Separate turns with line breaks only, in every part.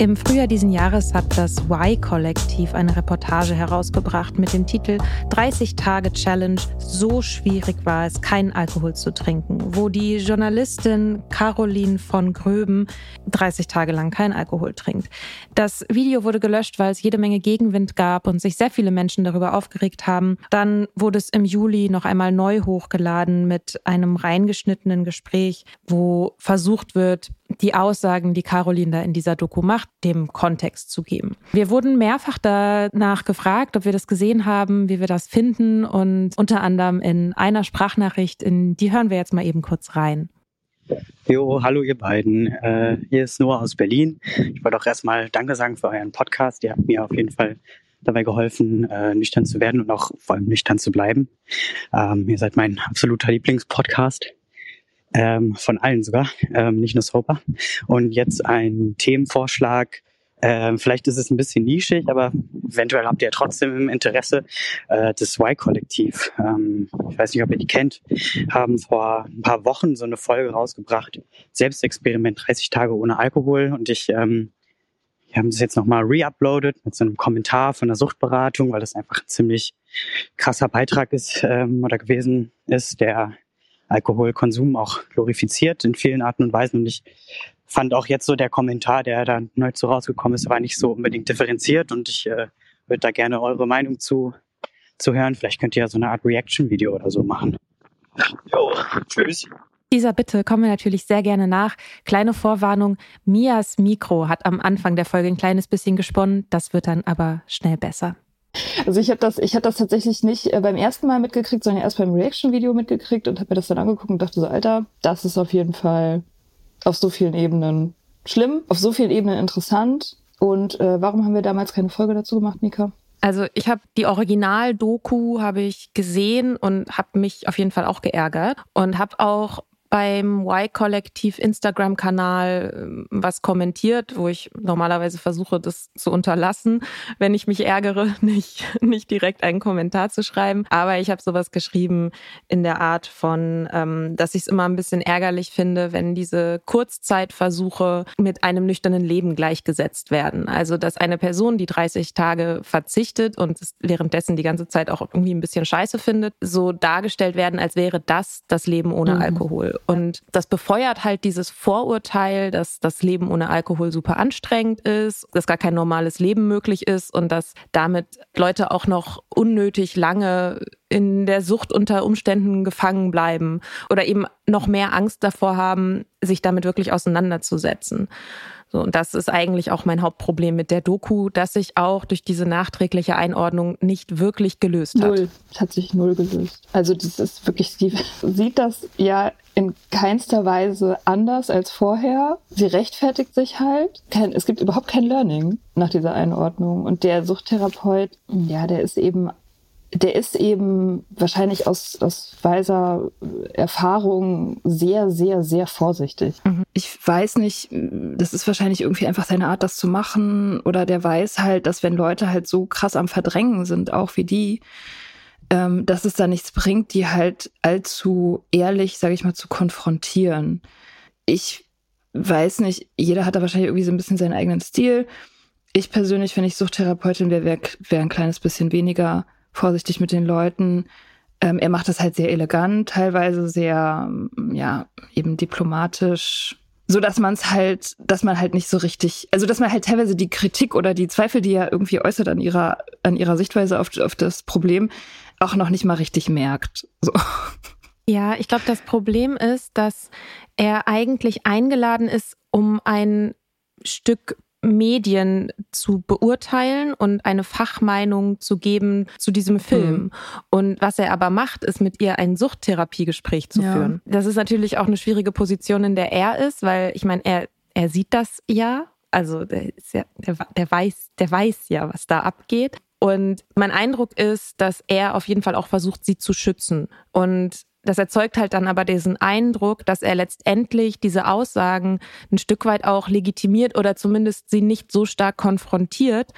Im Frühjahr diesen Jahres hat das Y-Kollektiv eine Reportage herausgebracht mit dem Titel 30 Tage Challenge. So schwierig war es, keinen Alkohol zu trinken, wo die Journalistin Caroline von Gröben 30 Tage lang keinen Alkohol trinkt. Das Video wurde gelöscht, weil es jede Menge Gegenwind gab und sich sehr viele Menschen darüber aufgeregt haben. Dann wurde es im Juli noch einmal neu hochgeladen mit einem reingeschnittenen Gespräch, wo versucht wird, die Aussagen, die Caroline da in dieser Doku macht, dem Kontext zu geben. Wir wurden mehrfach danach gefragt, ob wir das gesehen haben, wie wir das finden und unter anderem in einer Sprachnachricht, in die hören wir jetzt mal eben kurz rein.
Jo, hallo ihr beiden. Äh, hier ist Noah aus Berlin. Ich wollte auch erstmal Danke sagen für euren Podcast. Ihr habt mir auf jeden Fall dabei geholfen, äh, nüchtern zu werden und auch vor allem nüchtern zu bleiben. Ähm, ihr seid mein absoluter Lieblingspodcast ähm, von allen sogar, ähm, nicht nur Sober. Und jetzt ein Themenvorschlag. Ähm, vielleicht ist es ein bisschen nischig, aber eventuell habt ihr trotzdem im Interesse äh, das Y-Kollektiv. Ähm, ich weiß nicht, ob ihr die kennt, haben vor ein paar Wochen so eine Folge rausgebracht. Selbstexperiment 30 Tage ohne Alkohol. Und ich ähm, wir haben das jetzt nochmal re-uploadet mit so einem Kommentar von der Suchtberatung, weil das einfach ein ziemlich krasser Beitrag ist ähm, oder gewesen ist, der Alkoholkonsum auch glorifiziert in vielen Arten und Weisen. Und ich fand auch jetzt so der Kommentar, der da neu zu rausgekommen ist, war nicht so unbedingt differenziert und ich äh, würde da gerne eure Meinung zu, zu hören. Vielleicht könnt ihr ja so eine Art Reaction-Video oder so machen. Jo,
tschüss. Dieser Bitte kommen wir natürlich sehr gerne nach. Kleine Vorwarnung, Mias Mikro hat am Anfang der Folge ein kleines bisschen gesponnen, das wird dann aber schnell besser.
Also ich habe das, ich habe das tatsächlich nicht äh, beim ersten Mal mitgekriegt, sondern erst beim Reaction-Video mitgekriegt und habe mir das dann angeguckt und dachte so, Alter, das ist auf jeden Fall auf so vielen Ebenen schlimm, auf so vielen Ebenen interessant. Und äh, warum haben wir damals keine Folge dazu gemacht, Mika?
Also ich habe die Original-Doku habe ich gesehen und habe mich auf jeden Fall auch geärgert und habe auch beim Y-Kollektiv Instagram-Kanal ähm, was kommentiert, wo ich normalerweise versuche, das zu unterlassen, wenn ich mich ärgere, nicht, nicht direkt einen Kommentar zu schreiben. Aber ich habe sowas geschrieben in der Art von, ähm, dass ich es immer ein bisschen ärgerlich finde, wenn diese Kurzzeitversuche mit einem nüchternen Leben gleichgesetzt werden. Also, dass eine Person, die 30 Tage verzichtet und währenddessen die ganze Zeit auch irgendwie ein bisschen scheiße findet, so dargestellt werden, als wäre das das Leben ohne mhm. Alkohol. Und das befeuert halt dieses Vorurteil, dass das Leben ohne Alkohol super anstrengend ist, dass gar kein normales Leben möglich ist und dass damit Leute auch noch unnötig lange in der Sucht unter Umständen gefangen bleiben oder eben noch mehr Angst davor haben, sich damit wirklich auseinanderzusetzen. So, und das ist eigentlich auch mein Hauptproblem mit der Doku, dass sich auch durch diese nachträgliche Einordnung nicht wirklich gelöst hat.
Null, hat sich null gelöst. Also das ist wirklich, sie sieht das ja in keinster Weise anders als vorher. Sie rechtfertigt sich halt. es gibt überhaupt kein Learning nach dieser Einordnung. Und der Suchttherapeut, ja, der ist eben der ist eben wahrscheinlich aus, aus weiser Erfahrung sehr, sehr, sehr vorsichtig.
Mhm. Ich weiß nicht, das ist wahrscheinlich irgendwie einfach seine Art, das zu machen. Oder der weiß halt, dass wenn Leute halt so krass am Verdrängen sind, auch wie die, ähm, dass es da nichts bringt, die halt allzu ehrlich, sage ich mal, zu konfrontieren. Ich weiß nicht, jeder hat da wahrscheinlich irgendwie so ein bisschen seinen eigenen Stil. Ich persönlich, wenn ich Suchttherapeutin wäre, wäre wär ein kleines bisschen weniger vorsichtig mit den Leuten. Ähm, er macht das halt sehr elegant, teilweise sehr, ja, eben diplomatisch, so dass man es halt, dass man halt nicht so richtig, also dass man halt teilweise die Kritik oder die Zweifel, die er irgendwie äußert an ihrer, an ihrer Sichtweise auf, auf das Problem, auch noch nicht mal richtig merkt. So.
Ja, ich glaube, das Problem ist, dass er eigentlich eingeladen ist, um ein Stück Medien zu beurteilen und eine Fachmeinung zu geben zu diesem Film. Mhm. Und was er aber macht, ist mit ihr ein Suchttherapiegespräch zu ja. führen. Das ist natürlich auch eine schwierige Position, in der er ist, weil ich meine, er, er sieht das ja. Also der, ja, der, der weiß, der weiß ja, was da abgeht. Und mein Eindruck ist, dass er auf jeden Fall auch versucht, sie zu schützen. Und das erzeugt halt dann aber diesen Eindruck, dass er letztendlich diese Aussagen ein Stück weit auch legitimiert oder zumindest sie nicht so stark konfrontiert,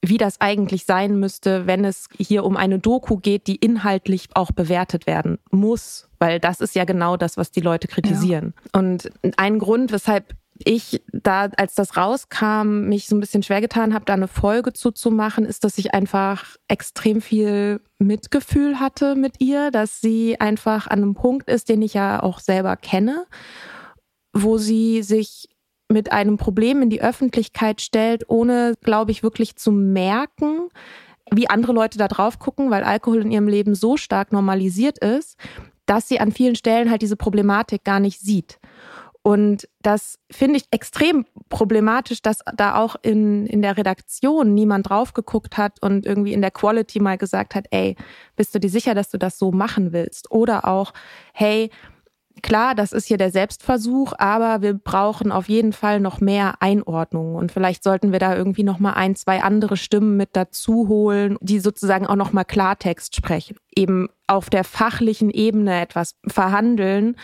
wie das eigentlich sein müsste, wenn es hier um eine Doku geht, die inhaltlich auch bewertet werden muss, weil das ist ja genau das, was die Leute kritisieren. Ja. Und ein Grund, weshalb ich da, als das rauskam, mich so ein bisschen schwer getan habe, da eine Folge zuzumachen, ist, dass ich einfach extrem viel Mitgefühl hatte mit ihr, dass sie einfach an einem Punkt ist, den ich ja auch selber kenne, wo sie sich mit einem Problem in die Öffentlichkeit stellt, ohne, glaube ich, wirklich zu merken, wie andere Leute da drauf gucken, weil Alkohol in ihrem Leben so stark normalisiert ist, dass sie an vielen Stellen halt diese Problematik gar nicht sieht. Und das finde ich extrem problematisch, dass da auch in, in der Redaktion niemand drauf geguckt hat und irgendwie in der Quality mal gesagt hat, ey, bist du dir sicher, dass du das so machen willst? Oder auch, hey, klar, das ist hier der Selbstversuch, aber wir brauchen auf jeden Fall noch mehr Einordnung und vielleicht sollten wir da irgendwie noch mal ein, zwei andere Stimmen mit dazu holen, die sozusagen auch noch mal Klartext sprechen, eben auf der fachlichen Ebene etwas verhandeln,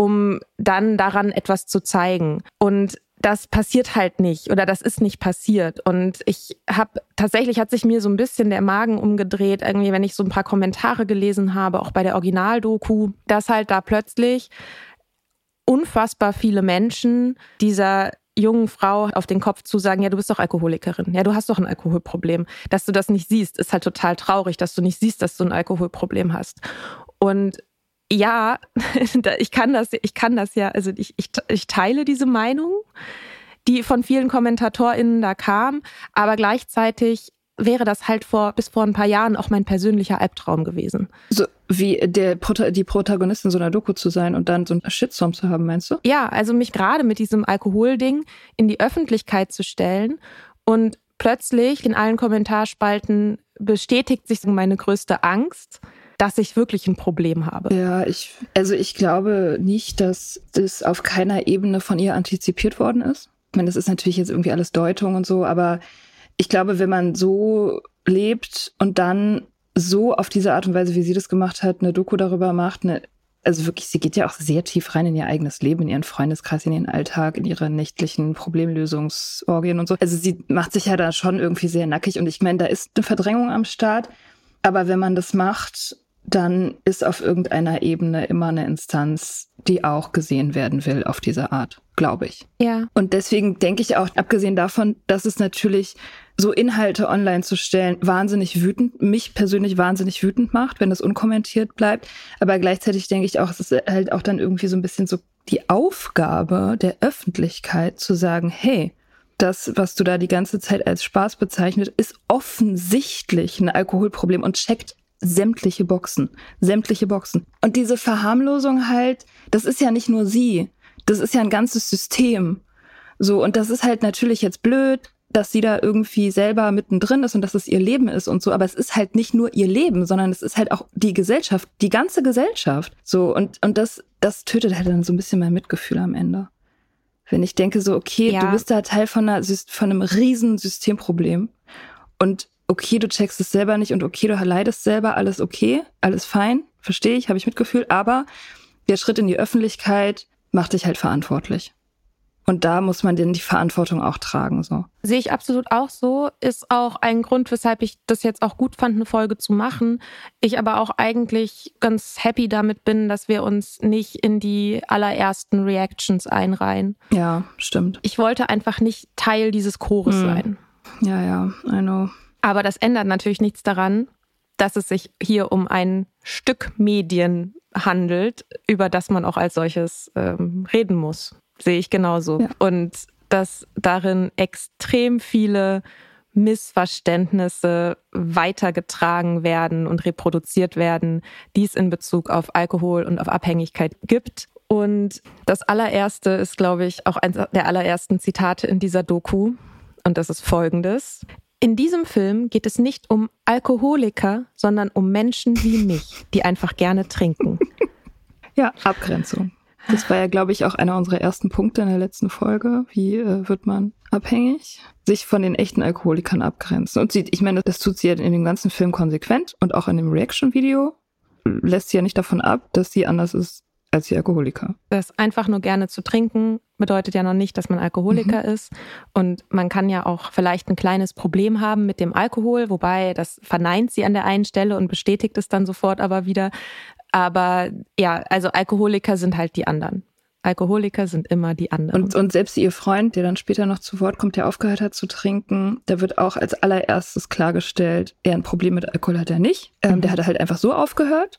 um dann daran etwas zu zeigen. Und das passiert halt nicht oder das ist nicht passiert. Und ich habe tatsächlich hat sich mir so ein bisschen der Magen umgedreht, irgendwie, wenn ich so ein paar Kommentare gelesen habe, auch bei der Originaldoku, dass halt da plötzlich unfassbar viele Menschen dieser jungen Frau auf den Kopf zu sagen, ja, du bist doch Alkoholikerin, ja, du hast doch ein Alkoholproblem. Dass du das nicht siehst, ist halt total traurig, dass du nicht siehst, dass du ein Alkoholproblem hast. Und ja, ich kann das, ich kann das ja, also ich, ich, ich teile diese Meinung, die von vielen KommentatorInnen da kam, aber gleichzeitig wäre das halt vor bis vor ein paar Jahren auch mein persönlicher Albtraum gewesen.
So wie der die Protagonistin so einer Doku zu sein und dann so einen Shitstorm zu haben, meinst du?
Ja, also mich gerade mit diesem Alkoholding in die Öffentlichkeit zu stellen und plötzlich in allen Kommentarspalten bestätigt sich meine größte Angst, dass ich wirklich ein Problem habe.
Ja, ich, also ich glaube nicht, dass das auf keiner Ebene von ihr antizipiert worden ist. Ich meine, das ist natürlich jetzt irgendwie alles Deutung und so, aber ich glaube, wenn man so lebt und dann so auf diese Art und Weise, wie sie das gemacht hat, eine Doku darüber macht, eine
also wirklich, sie geht ja auch sehr tief rein in ihr eigenes Leben, in ihren Freundeskreis, in ihren Alltag, in ihre nächtlichen Problemlösungsorgien und so. Also sie macht sich ja da schon irgendwie sehr nackig und ich meine, da ist eine Verdrängung am Start. Aber wenn man das macht, dann ist auf irgendeiner Ebene immer eine Instanz, die auch gesehen werden will auf diese Art, glaube ich.
Ja.
Und deswegen denke ich auch, abgesehen davon, dass es natürlich so Inhalte online zu stellen, wahnsinnig wütend, mich persönlich wahnsinnig wütend macht, wenn das unkommentiert bleibt. Aber gleichzeitig denke ich auch, es ist halt auch dann irgendwie so ein bisschen so die Aufgabe der Öffentlichkeit zu sagen, hey, das, was du da die ganze Zeit als Spaß bezeichnet, ist offensichtlich ein Alkoholproblem und checkt sämtliche Boxen, sämtliche Boxen. Und diese Verharmlosung halt, das ist ja nicht nur sie, das ist ja ein ganzes System. So, und das ist halt natürlich jetzt blöd, dass sie da irgendwie selber mittendrin ist und dass es ihr Leben ist und so, aber es ist halt nicht nur ihr Leben, sondern es ist halt auch die Gesellschaft, die ganze Gesellschaft. So, und, und das, das tötet halt dann so ein bisschen mein Mitgefühl am Ende. Wenn ich denke so, okay, ja. du bist da Teil von, einer, von einem riesen Systemproblem und okay, du checkst es selber nicht und okay, du leidest selber, alles okay, alles fein, verstehe ich, habe ich Mitgefühl, aber der Schritt in die Öffentlichkeit macht dich halt verantwortlich. Und da muss man denn die Verantwortung auch tragen, so.
Sehe ich absolut auch so. Ist auch ein Grund, weshalb ich das jetzt auch gut fand, eine Folge zu machen. Ich aber auch eigentlich ganz happy damit bin, dass wir uns nicht in die allerersten Reactions einreihen.
Ja, stimmt.
Ich wollte einfach nicht Teil dieses Chores hm. sein.
Ja, ja, I know.
Aber das ändert natürlich nichts daran, dass es sich hier um ein Stück Medien handelt, über das man auch als solches ähm, reden muss. Sehe ich genauso. Ja. Und dass darin extrem viele Missverständnisse weitergetragen werden und reproduziert werden, die es in Bezug auf Alkohol und auf Abhängigkeit gibt. Und das allererste ist, glaube ich, auch eines der allerersten Zitate in dieser Doku. Und das ist folgendes. In diesem Film geht es nicht um Alkoholiker, sondern um Menschen wie mich, die einfach gerne trinken.
Ja, Abgrenzung. Das war ja, glaube ich, auch einer unserer ersten Punkte in der letzten Folge. Wie äh, wird man abhängig? Sich von den echten Alkoholikern abgrenzen. Und sie, ich meine, das tut sie ja in dem ganzen Film konsequent und auch in dem Reaction-Video lässt sie ja nicht davon ab, dass sie anders ist als die Alkoholiker.
Das einfach nur gerne zu trinken bedeutet ja noch nicht, dass man Alkoholiker mhm. ist. Und man kann ja auch vielleicht ein kleines Problem haben mit dem Alkohol, wobei das verneint sie an der einen Stelle und bestätigt es dann sofort aber wieder. Aber ja, also Alkoholiker sind halt die anderen. Alkoholiker sind immer die anderen.
Und, und selbst ihr Freund, der dann später noch zu Wort kommt, der aufgehört hat zu trinken, da wird auch als allererstes klargestellt, er ein Problem mit Alkohol hat er nicht. Ähm, mhm. Der hat halt einfach so aufgehört.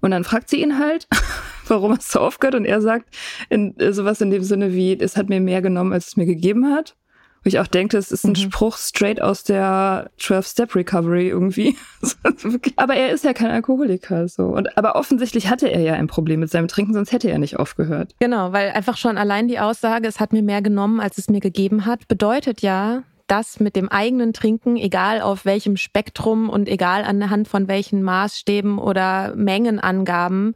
Und dann fragt sie ihn halt, warum hast du aufgehört? Und er sagt in, sowas in dem Sinne wie, es hat mir mehr genommen, als es mir gegeben hat. Wo ich auch denke, es ist ein mhm. Spruch straight aus der 12-Step-Recovery irgendwie. aber er ist ja kein Alkoholiker, so. Und, aber offensichtlich hatte er ja ein Problem mit seinem Trinken, sonst hätte er nicht aufgehört.
Genau, weil einfach schon allein die Aussage, es hat mir mehr genommen, als es mir gegeben hat, bedeutet ja, dass mit dem eigenen Trinken, egal auf welchem Spektrum und egal anhand von welchen Maßstäben oder Mengenangaben,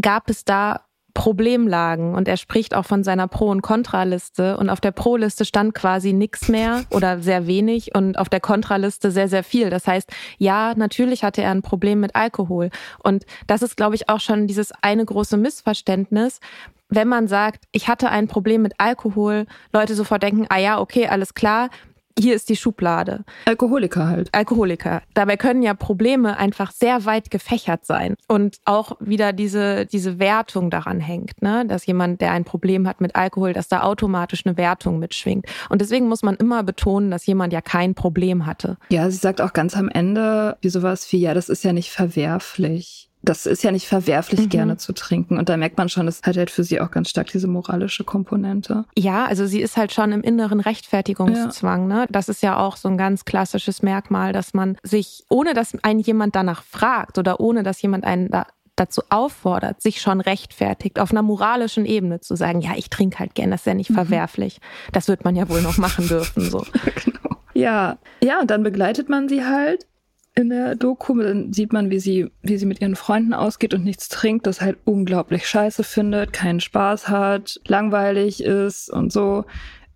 gab es da Problemlagen und er spricht auch von seiner Pro- und Kontraliste und auf der Pro-Liste stand quasi nichts mehr oder sehr wenig und auf der Kontraliste sehr, sehr viel. Das heißt, ja, natürlich hatte er ein Problem mit Alkohol und das ist, glaube ich, auch schon dieses eine große Missverständnis, wenn man sagt, ich hatte ein Problem mit Alkohol, Leute sofort denken, ah ja, okay, alles klar, hier ist die Schublade.
Alkoholiker halt.
Alkoholiker. Dabei können ja Probleme einfach sehr weit gefächert sein und auch wieder diese, diese Wertung daran hängt, ne? dass jemand, der ein Problem hat mit Alkohol, dass da automatisch eine Wertung mitschwingt. Und deswegen muss man immer betonen, dass jemand ja kein Problem hatte.
Ja, sie sagt auch ganz am Ende wie sowas wie, ja, das ist ja nicht verwerflich das ist ja nicht verwerflich, mhm. gerne zu trinken. Und da merkt man schon, das hat halt für sie auch ganz stark diese moralische Komponente.
Ja, also sie ist halt schon im inneren Rechtfertigungszwang. Ja. Ne? Das ist ja auch so ein ganz klassisches Merkmal, dass man sich, ohne dass einen jemand danach fragt oder ohne dass jemand einen da dazu auffordert, sich schon rechtfertigt, auf einer moralischen Ebene zu sagen, ja, ich trinke halt gern, das ist ja nicht mhm. verwerflich. Das wird man ja wohl noch machen dürfen. So.
genau. Ja, ja, und dann begleitet man sie halt in der Doku. Dann sieht man, wie sie, wie sie mit ihren Freunden ausgeht und nichts trinkt, das halt unglaublich scheiße findet, keinen Spaß hat, langweilig ist und so.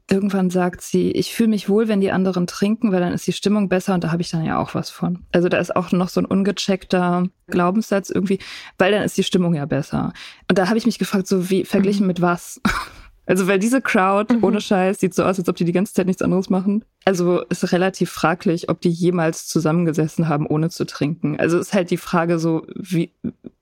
irgendwann sagt sie, ich fühle mich wohl, wenn die anderen trinken, weil dann ist die Stimmung besser und da habe ich dann ja auch was von. Also da ist auch noch so ein ungecheckter Glaubenssatz irgendwie, weil dann ist die Stimmung ja besser. Und da habe ich mich gefragt, so wie verglichen mhm. mit was? Also weil diese Crowd mhm. ohne Scheiß sieht so aus, als ob die die ganze Zeit nichts anderes machen. Also ist relativ fraglich, ob die jemals zusammengesessen haben, ohne zu trinken. Also ist halt die Frage so, wie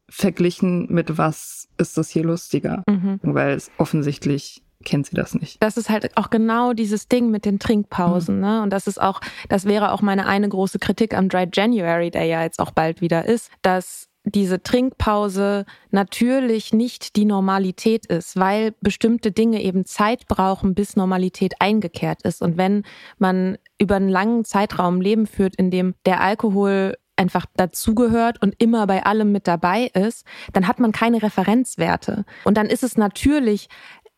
verglichen mit was ist das hier lustiger? Mhm. Weil es offensichtlich kennt sie das nicht.
Das ist halt auch genau dieses Ding mit den Trinkpausen, mhm. ne? Und das ist auch, das wäre auch meine eine große Kritik am Dry January, der ja jetzt auch bald wieder ist, dass diese Trinkpause natürlich nicht die Normalität ist, weil bestimmte Dinge eben Zeit brauchen, bis Normalität eingekehrt ist. Und wenn man über einen langen Zeitraum Leben führt, in dem der Alkohol einfach dazugehört und immer bei allem mit dabei ist, dann hat man keine Referenzwerte. Und dann ist es natürlich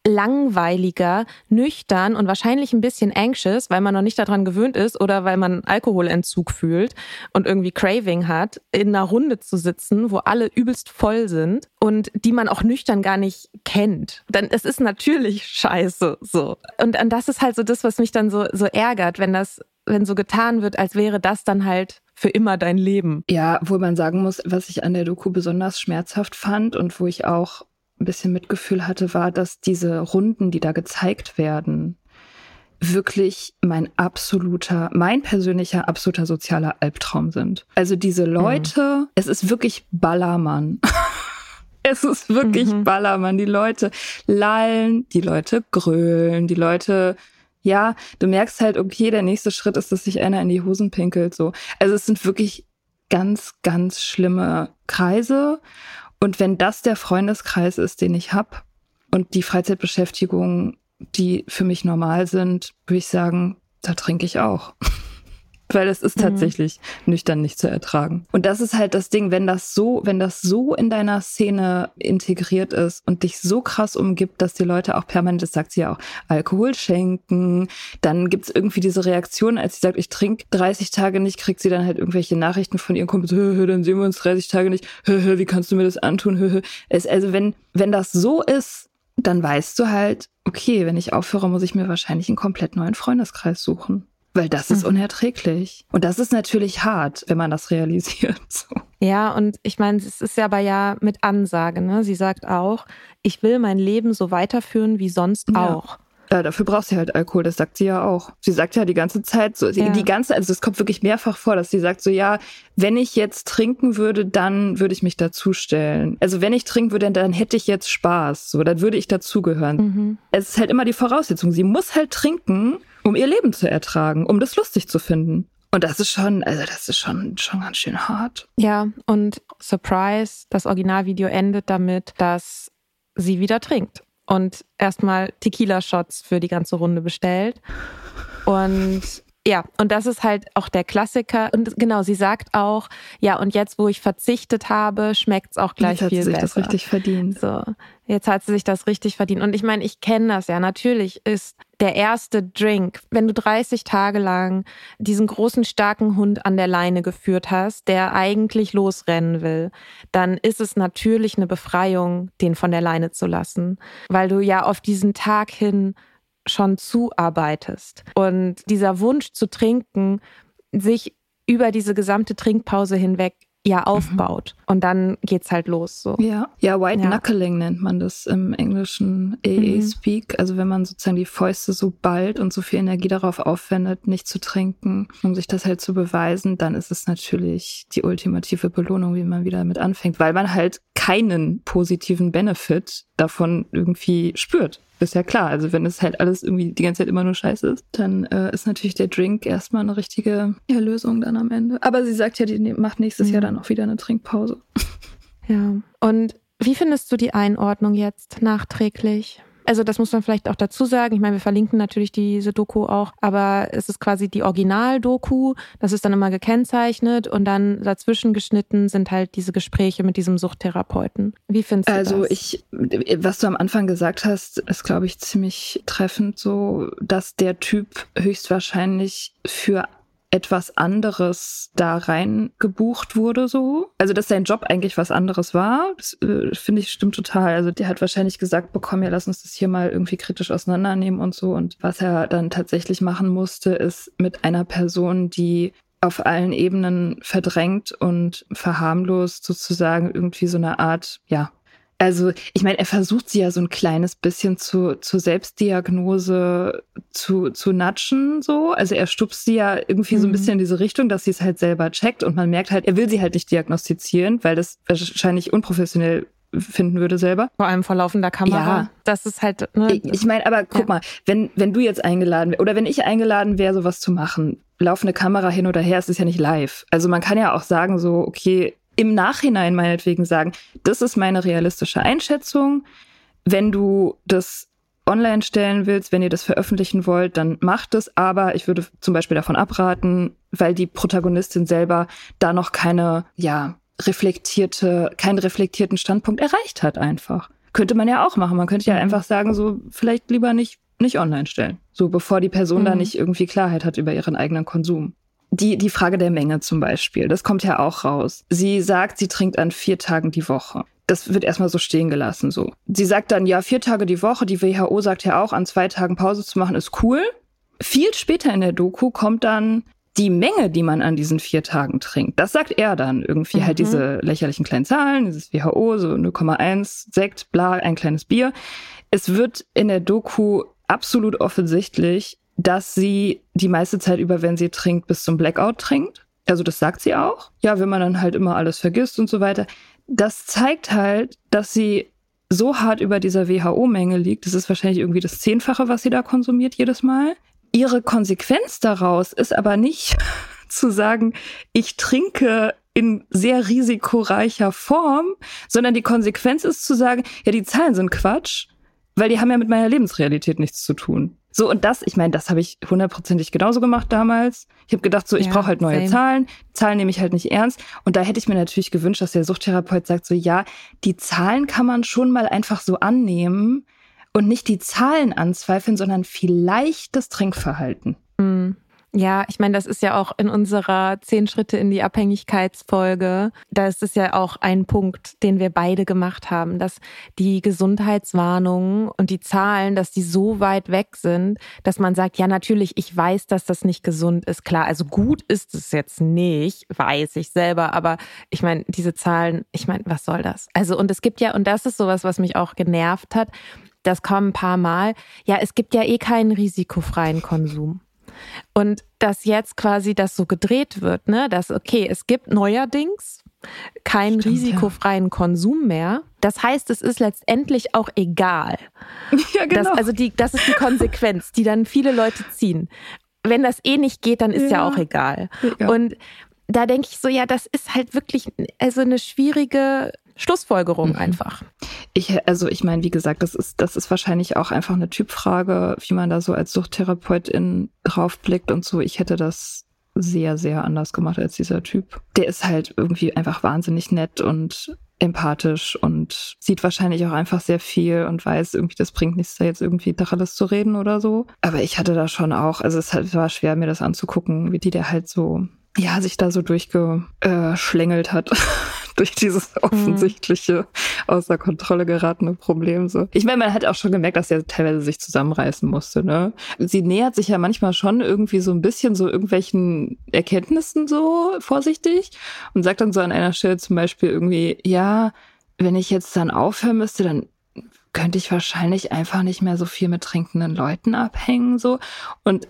langweiliger, nüchtern und wahrscheinlich ein bisschen anxious, weil man noch nicht daran gewöhnt ist oder weil man Alkoholentzug fühlt und irgendwie Craving hat, in einer Runde zu sitzen, wo alle übelst voll sind und die man auch nüchtern gar nicht kennt. Dann es ist natürlich scheiße so. Und, und das ist halt so das, was mich dann so so ärgert, wenn das wenn so getan wird, als wäre das dann halt für immer dein Leben.
Ja, wo man sagen muss, was ich an der Doku besonders schmerzhaft fand und wo ich auch ein bisschen Mitgefühl hatte, war, dass diese Runden, die da gezeigt werden, wirklich mein absoluter, mein persönlicher absoluter sozialer Albtraum sind. Also diese Leute, mhm. es ist wirklich Ballermann. es ist wirklich mhm. Ballermann. Die Leute lallen, die Leute grölen, die Leute, ja, du merkst halt, okay, der nächste Schritt ist, dass sich einer in die Hosen pinkelt, so. Also es sind wirklich ganz, ganz schlimme Kreise. Und wenn das der Freundeskreis ist, den ich habe und die Freizeitbeschäftigungen, die für mich normal sind, würde ich sagen, da trinke ich auch. Weil es ist mhm. tatsächlich mhm. nüchtern nicht zu ertragen. Und das ist halt das Ding, wenn das so, wenn das so in deiner Szene integriert ist und dich so krass umgibt, dass die Leute auch permanent, das sagt sie ja auch, Alkohol schenken, dann gibt's irgendwie diese Reaktion, als sie sagt, ich trinke 30 Tage nicht, kriegt sie dann halt irgendwelche Nachrichten von ihren Kumpels, hö, hö, dann sehen wir uns 30 Tage nicht, hö, hö, wie kannst du mir das antun, hö, hö. Es, also wenn, wenn das so ist, dann weißt du halt, okay, wenn ich aufhöre, muss ich mir wahrscheinlich einen komplett neuen Freundeskreis suchen. Weil das ist unerträglich. Und das ist natürlich hart, wenn man das realisiert. So.
Ja, und ich meine, es ist ja aber ja mit Ansage. Ne? Sie sagt auch, ich will mein Leben so weiterführen wie sonst ja. auch.
Ja, dafür braucht sie halt Alkohol, das sagt sie ja auch. Sie sagt ja die ganze Zeit so, ja. die ganze, also es kommt wirklich mehrfach vor, dass sie sagt so, ja, wenn ich jetzt trinken würde, dann würde ich mich dazustellen. Also wenn ich trinken würde, dann hätte ich jetzt Spaß, so, dann würde ich dazugehören. Mhm. Es ist halt immer die Voraussetzung. Sie muss halt trinken, um ihr Leben zu ertragen, um das lustig zu finden. Und das ist schon, also das ist schon, schon ganz schön hart.
Ja, und Surprise, das Originalvideo endet damit, dass sie wieder trinkt und erstmal Tequila-Shots für die ganze Runde bestellt. Und ja, und das ist halt auch der Klassiker. Und genau, sie sagt auch, ja, und jetzt, wo ich verzichtet habe, schmeckt's auch gleich jetzt viel besser. Jetzt
hat sie sich das richtig verdient.
So, jetzt hat sie sich das richtig verdient. Und ich meine, ich kenne das ja. Natürlich ist der erste Drink, wenn du 30 Tage lang diesen großen, starken Hund an der Leine geführt hast, der eigentlich losrennen will, dann ist es natürlich eine Befreiung, den von der Leine zu lassen. Weil du ja auf diesen Tag hin schon zuarbeitest. Und dieser Wunsch zu trinken sich über diese gesamte Trinkpause hinweg ja mhm. aufbaut. Mhm. Und dann geht's halt los. So.
Ja, ja, White ja. Knuckling nennt man das im englischen AA-Speak. Mhm. Also wenn man sozusagen die Fäuste so bald und so viel Energie darauf aufwendet, nicht zu trinken, um sich das halt zu beweisen, dann ist es natürlich die ultimative Belohnung, wie man wieder mit anfängt, weil man halt keinen positiven Benefit davon irgendwie spürt. Ist ja klar. Also wenn es halt alles irgendwie die ganze Zeit immer nur scheiße ist, dann äh, ist natürlich der Drink erstmal eine richtige Erlösung dann am Ende. Aber sie sagt ja, die macht nächstes mhm. Jahr dann auch wieder eine Trinkpause.
Ja. Und wie findest du die Einordnung jetzt nachträglich? Also das muss man vielleicht auch dazu sagen. Ich meine, wir verlinken natürlich diese Doku auch, aber es ist quasi die Original-Doku. Das ist dann immer gekennzeichnet und dann dazwischen geschnitten sind halt diese Gespräche mit diesem Suchttherapeuten. Wie findest du
also
das?
Also ich, was du am Anfang gesagt hast, ist glaube ich ziemlich treffend so, dass der Typ höchstwahrscheinlich für etwas anderes da rein gebucht wurde, so. Also, dass sein Job eigentlich was anderes war, das äh, finde ich stimmt total. Also, der hat wahrscheinlich gesagt bekommen, ja, lass uns das hier mal irgendwie kritisch auseinandernehmen und so. Und was er dann tatsächlich machen musste, ist mit einer Person, die auf allen Ebenen verdrängt und verharmlost sozusagen irgendwie so eine Art, ja, also ich meine, er versucht sie ja so ein kleines bisschen zu, zur Selbstdiagnose zu, zu natschen, so. Also er stupst sie ja irgendwie mhm. so ein mhm. bisschen in diese Richtung, dass sie es halt selber checkt und man merkt halt, er will sie halt nicht diagnostizieren, weil das wahrscheinlich unprofessionell finden würde selber.
Vor allem vor laufender Kamera. Ja. Das ist halt.
Ne, ich, ich meine, aber guck ja. mal, wenn, wenn du jetzt eingeladen wär, oder wenn ich eingeladen wäre, sowas zu machen, laufende Kamera hin oder her, es ist ja nicht live. Also man kann ja auch sagen, so, okay, im Nachhinein meinetwegen sagen, das ist meine realistische Einschätzung. Wenn du das online stellen willst, wenn ihr das veröffentlichen wollt, dann macht es. Aber ich würde zum Beispiel davon abraten, weil die Protagonistin selber da noch keine, ja, reflektierte, keinen reflektierten Standpunkt erreicht hat einfach. Könnte man ja auch machen. Man könnte ja einfach sagen, so vielleicht lieber nicht, nicht online stellen. So bevor die Person mhm. da nicht irgendwie Klarheit hat über ihren eigenen Konsum. Die, die Frage der Menge zum Beispiel, das kommt ja auch raus. Sie sagt, sie trinkt an vier Tagen die Woche. Das wird erstmal so stehen gelassen, so. Sie sagt dann, ja, vier Tage die Woche. Die WHO sagt ja auch, an zwei Tagen Pause zu machen ist cool. Viel später in der Doku kommt dann die Menge, die man an diesen vier Tagen trinkt. Das sagt er dann irgendwie halt mhm. halt diese lächerlichen kleinen Zahlen, dieses WHO, so 0,1 Sekt, bla, ein kleines Bier. Es wird in der Doku absolut offensichtlich, dass sie die meiste Zeit über, wenn sie trinkt, bis zum Blackout trinkt. Also das sagt sie auch. Ja, wenn man dann halt immer alles vergisst und so weiter. Das zeigt halt, dass sie so hart über dieser WHO-Menge liegt. Das ist wahrscheinlich irgendwie das Zehnfache, was sie da konsumiert jedes Mal. Ihre Konsequenz daraus ist aber nicht zu sagen, ich trinke in sehr risikoreicher Form, sondern die Konsequenz ist zu sagen, ja, die Zahlen sind Quatsch, weil die haben ja mit meiner Lebensrealität nichts zu tun. So, und das, ich meine, das habe ich hundertprozentig genauso gemacht damals. Ich habe gedacht, so, ich ja, brauche halt neue same. Zahlen. Zahlen nehme ich halt nicht ernst. Und da hätte ich mir natürlich gewünscht, dass der Suchttherapeut sagt, so, ja, die Zahlen kann man schon mal einfach so annehmen und nicht die Zahlen anzweifeln, sondern vielleicht das Trinkverhalten.
Mhm. Ja, ich meine, das ist ja auch in unserer zehn Schritte in die Abhängigkeitsfolge. Da ist es ja auch ein Punkt, den wir beide gemacht haben, dass die Gesundheitswarnungen und die Zahlen, dass die so weit weg sind, dass man sagt, ja, natürlich, ich weiß, dass das nicht gesund ist. Klar, also gut ist es jetzt nicht, weiß ich selber, aber ich meine, diese Zahlen, ich meine, was soll das? Also, und es gibt ja, und das ist sowas, was mich auch genervt hat, das kam ein paar Mal, ja, es gibt ja eh keinen risikofreien Konsum. Und dass jetzt quasi das so gedreht wird, ne, dass, okay, es gibt neuerdings keinen Stimmt, risikofreien ja. Konsum mehr. Das heißt, es ist letztendlich auch egal. Ja, genau. Das, also die, das ist die Konsequenz, die dann viele Leute ziehen. Wenn das eh nicht geht, dann ist ja, ja auch egal. Ja. Und da denke ich so, ja, das ist halt wirklich also eine schwierige Schlussfolgerung mhm. einfach.
Ich, also ich meine, wie gesagt, das ist, das ist wahrscheinlich auch einfach eine Typfrage, wie man da so als Suchttherapeutin draufblickt und so. Ich hätte das sehr, sehr anders gemacht als dieser Typ. Der ist halt irgendwie einfach wahnsinnig nett und empathisch und sieht wahrscheinlich auch einfach sehr viel und weiß irgendwie, das bringt nichts, da jetzt irgendwie Tacheles zu reden oder so. Aber ich hatte da schon auch, also es war schwer, mir das anzugucken, wie die der halt so, ja, sich da so durchgeschlängelt hat. durch dieses mhm. offensichtliche, außer Kontrolle geratene Problem. So. Ich meine, man hat auch schon gemerkt, dass er teilweise sich zusammenreißen musste. Ne? Sie nähert sich ja manchmal schon irgendwie so ein bisschen so irgendwelchen Erkenntnissen so vorsichtig und sagt dann so an einer Stelle zum Beispiel irgendwie, ja, wenn ich jetzt dann aufhören müsste, dann könnte ich wahrscheinlich einfach nicht mehr so viel mit trinkenden Leuten abhängen, so. Und,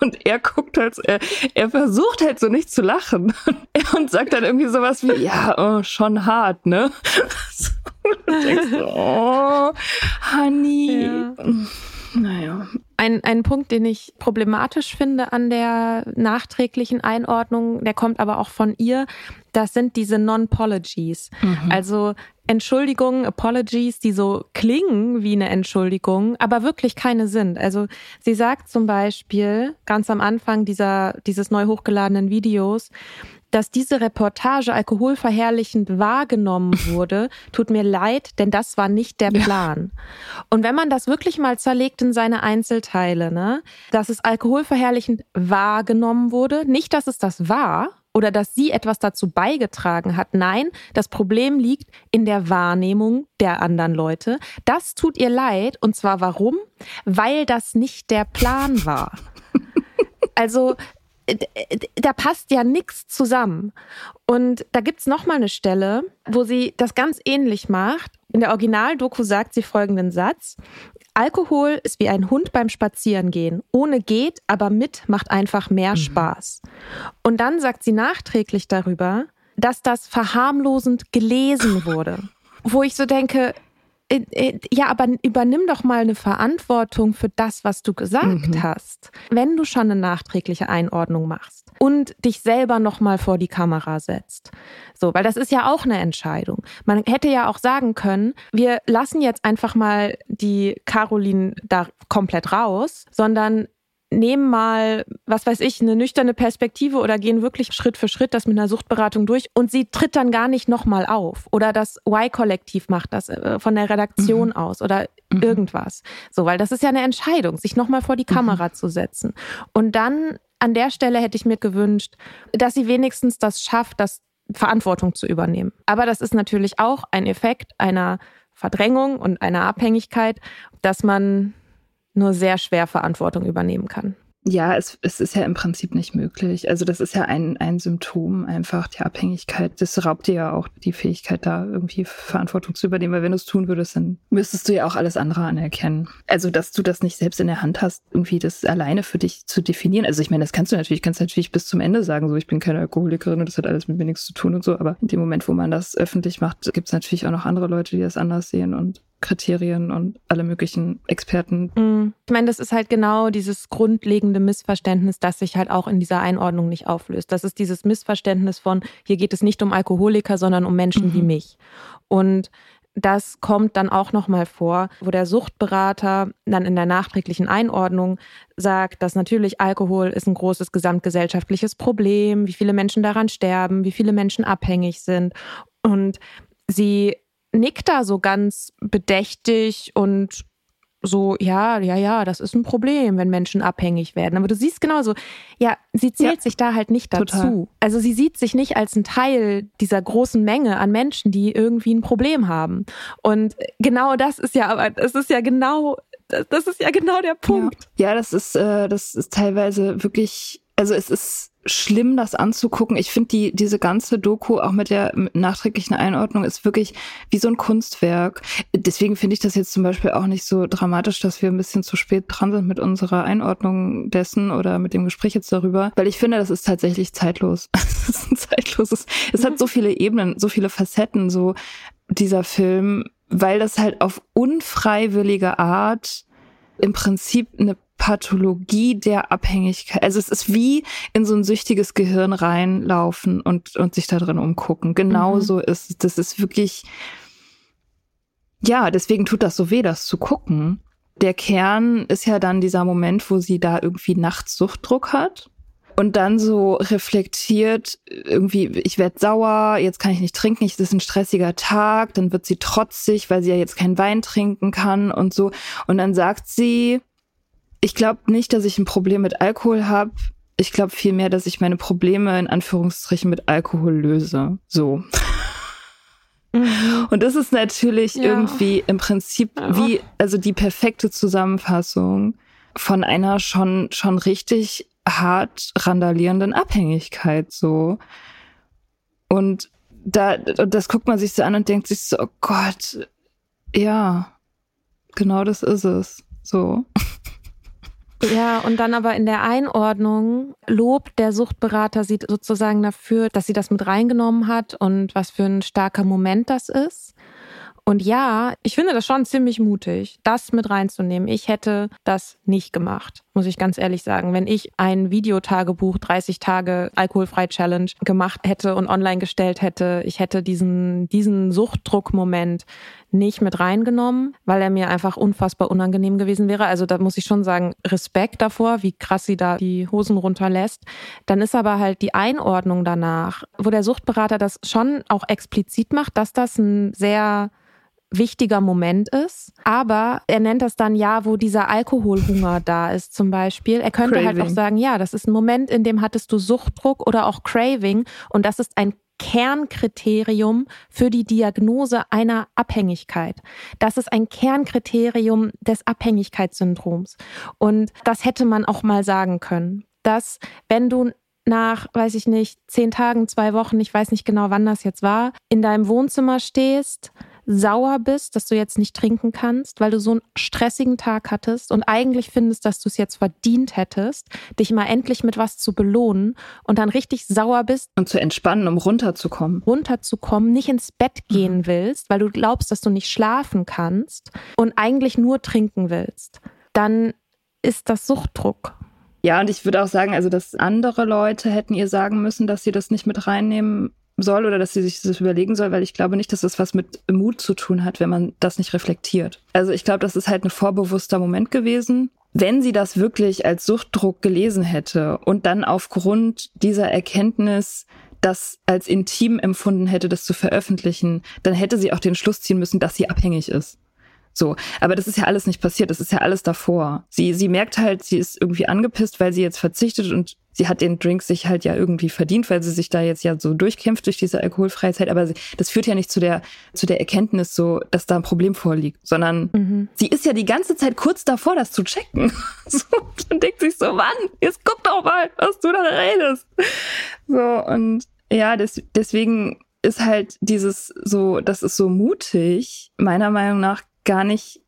Und er guckt halt, er, er versucht halt so nicht zu lachen und sagt dann irgendwie sowas wie, ja, oh, schon hart, ne? Und denkst oh, Honey. Ja.
Naja. Ein, ein Punkt, den ich problematisch finde an der nachträglichen Einordnung, der kommt aber auch von ihr, das sind diese Non-Pologies. Mhm. Also Entschuldigungen, Apologies, die so klingen wie eine Entschuldigung, aber wirklich keine sind. Also sie sagt zum Beispiel ganz am Anfang dieser, dieses neu hochgeladenen Videos, dass diese Reportage alkoholverherrlichend wahrgenommen wurde, tut mir leid, denn das war nicht der Plan. Ja. Und wenn man das wirklich mal zerlegt in seine Einzelteile, ne, dass es alkoholverherrlichend wahrgenommen wurde, nicht, dass es das war, oder dass sie etwas dazu beigetragen hat. Nein, das Problem liegt in der Wahrnehmung der anderen Leute. Das tut ihr leid. Und zwar warum? Weil das nicht der Plan war. Also da passt ja nichts zusammen. Und da gibt's noch mal eine Stelle, wo sie das ganz ähnlich macht. In der Originaldoku sagt sie folgenden Satz. Alkohol ist wie ein Hund beim Spazierengehen. Ohne geht, aber mit macht einfach mehr mhm. Spaß. Und dann sagt sie nachträglich darüber, dass das verharmlosend gelesen wurde. Wo ich so denke, ja, aber übernimm doch mal eine Verantwortung für das, was du gesagt mhm. hast. Wenn du schon eine nachträgliche Einordnung machst und dich selber noch mal vor die Kamera setzt. So, weil das ist ja auch eine Entscheidung. Man hätte ja auch sagen können, wir lassen jetzt einfach mal die Caroline da komplett raus, sondern nehmen mal, was weiß ich, eine nüchterne Perspektive oder gehen wirklich Schritt für Schritt das mit einer Suchtberatung durch und sie tritt dann gar nicht nochmal auf. Oder das Y-Kollektiv macht das äh, von der Redaktion mhm. aus oder mhm. irgendwas. So, weil das ist ja eine Entscheidung, sich nochmal vor die mhm. Kamera mhm. zu setzen. Und dann an der Stelle hätte ich mir gewünscht, dass sie wenigstens das schafft, das Verantwortung zu übernehmen. Aber das ist natürlich auch ein Effekt einer Verdrängung und einer Abhängigkeit, dass man nur sehr schwer Verantwortung übernehmen kann.
Ja, es, es ist ja im Prinzip nicht möglich. Also das ist ja ein, ein Symptom einfach der Abhängigkeit. Das raubt dir ja auch die Fähigkeit, da irgendwie Verantwortung zu übernehmen. Weil wenn du es tun würdest, dann müsstest du ja auch alles andere anerkennen. Also dass du das nicht selbst in der Hand hast, irgendwie das alleine für dich zu definieren. Also ich meine, das kannst du natürlich, kannst natürlich bis zum Ende sagen, so ich bin keine Alkoholikerin und das hat alles mit mir nichts zu tun und so. Aber in dem Moment, wo man das öffentlich macht, gibt es natürlich auch noch andere Leute, die das anders sehen und Kriterien und alle möglichen Experten.
Mm. Ich meine, das ist halt genau dieses grundlegende Missverständnis, das sich halt auch in dieser Einordnung nicht auflöst. Das ist dieses Missverständnis von, hier geht es nicht um Alkoholiker, sondern um Menschen mhm. wie mich. Und das kommt dann auch nochmal vor, wo der Suchtberater dann in der nachträglichen Einordnung sagt, dass natürlich Alkohol ist ein großes gesamtgesellschaftliches Problem, wie viele Menschen daran sterben, wie viele Menschen abhängig sind. Und sie nickt da so ganz bedächtig und so, ja, ja, ja, das ist ein Problem, wenn Menschen abhängig werden. Aber du siehst genauso, ja, sie zählt ja, sich da halt nicht dazu. Total. Also sie sieht sich nicht als ein Teil dieser großen Menge an Menschen, die irgendwie ein Problem haben. Und genau das ist ja, aber das ist ja genau, das ist ja genau der Punkt.
Ja, ja das ist, äh, das ist teilweise wirklich, also es ist schlimm, das anzugucken. Ich finde die diese ganze Doku auch mit der nachträglichen Einordnung ist wirklich wie so ein Kunstwerk. Deswegen finde ich das jetzt zum Beispiel auch nicht so dramatisch, dass wir ein bisschen zu spät dran sind mit unserer Einordnung dessen oder mit dem Gespräch jetzt darüber, weil ich finde, das ist tatsächlich zeitlos. es ist ein zeitloses. Es hat so viele Ebenen, so viele Facetten, so dieser Film, weil das halt auf unfreiwillige Art im Prinzip eine Pathologie der Abhängigkeit. Also es ist wie in so ein süchtiges Gehirn reinlaufen und, und sich da drin umgucken. Genauso mhm. ist es. Das ist wirklich, ja, deswegen tut das so weh, das zu gucken. Der Kern ist ja dann dieser Moment, wo sie da irgendwie nachts Suchtdruck hat und dann so reflektiert, irgendwie, ich werde sauer, jetzt kann ich nicht trinken, es ist ein stressiger Tag, dann wird sie trotzig, weil sie ja jetzt keinen Wein trinken kann und so. Und dann sagt sie, ich glaube nicht, dass ich ein Problem mit Alkohol habe. Ich glaube vielmehr, dass ich meine Probleme in Anführungsstrichen mit Alkohol löse. So. Mhm. Und das ist natürlich ja. irgendwie im Prinzip wie, also die perfekte Zusammenfassung von einer schon, schon richtig hart randalierenden Abhängigkeit, so. Und da, das guckt man sich so an und denkt sich so, oh Gott, ja, genau das ist es, so.
Ja, und dann aber in der Einordnung lobt der Suchtberater sie sozusagen dafür, dass sie das mit reingenommen hat und was für ein starker Moment das ist. Und ja, ich finde das schon ziemlich mutig, das mit reinzunehmen. Ich hätte das nicht gemacht, muss ich ganz ehrlich sagen. Wenn ich ein Videotagebuch 30 Tage alkoholfrei Challenge gemacht hätte und online gestellt hätte, ich hätte diesen, diesen Suchtdruckmoment nicht mit reingenommen, weil er mir einfach unfassbar unangenehm gewesen wäre. Also da muss ich schon sagen, Respekt davor, wie krass sie da die Hosen runterlässt. Dann ist aber halt die Einordnung danach, wo der Suchtberater das schon auch explizit macht, dass das ein sehr wichtiger Moment ist. Aber er nennt das dann ja, wo dieser Alkoholhunger da ist zum Beispiel. Er könnte Craving. halt auch sagen, ja, das ist ein Moment, in dem hattest du Suchtdruck oder auch Craving und das ist ein Kernkriterium für die Diagnose einer Abhängigkeit. Das ist ein Kernkriterium des Abhängigkeitssyndroms. Und das hätte man auch mal sagen können, dass wenn du nach, weiß ich nicht, zehn Tagen, zwei Wochen, ich weiß nicht genau, wann das jetzt war, in deinem Wohnzimmer stehst, sauer bist, dass du jetzt nicht trinken kannst, weil du so einen stressigen Tag hattest und eigentlich findest, dass du es jetzt verdient hättest, dich mal endlich mit was zu belohnen und dann richtig sauer bist.
Und zu entspannen, um runterzukommen.
Runterzukommen, nicht ins Bett mhm. gehen mhm. willst, weil du glaubst, dass du nicht schlafen kannst und eigentlich nur trinken willst. Dann ist das Suchtdruck.
Ja, und ich würde auch sagen, also dass andere Leute hätten ihr sagen müssen, dass sie das nicht mit reinnehmen soll oder dass sie sich das überlegen soll, weil ich glaube nicht, dass das was mit Mut zu tun hat, wenn man das nicht reflektiert. Also ich glaube, das ist halt ein vorbewusster Moment gewesen. Wenn sie das wirklich als Suchtdruck gelesen hätte und dann aufgrund dieser Erkenntnis das als intim empfunden hätte, das zu veröffentlichen, dann hätte sie auch den Schluss ziehen müssen, dass sie abhängig ist. So, aber das ist ja alles nicht passiert, das ist ja alles davor. Sie, sie merkt halt, sie ist irgendwie angepisst, weil sie jetzt verzichtet und sie hat den Drink sich halt ja irgendwie verdient, weil sie sich da jetzt ja so durchkämpft durch diese alkoholfreie Zeit. Aber sie, das führt ja nicht zu der, zu der Erkenntnis so, dass da ein Problem vorliegt, sondern mhm. sie ist ja die ganze Zeit kurz davor, das zu checken. so, und denkt sich so, Mann, jetzt guck doch mal, was du da redest. So, und ja, des, deswegen ist halt dieses so, das ist so mutig, meiner Meinung nach nicht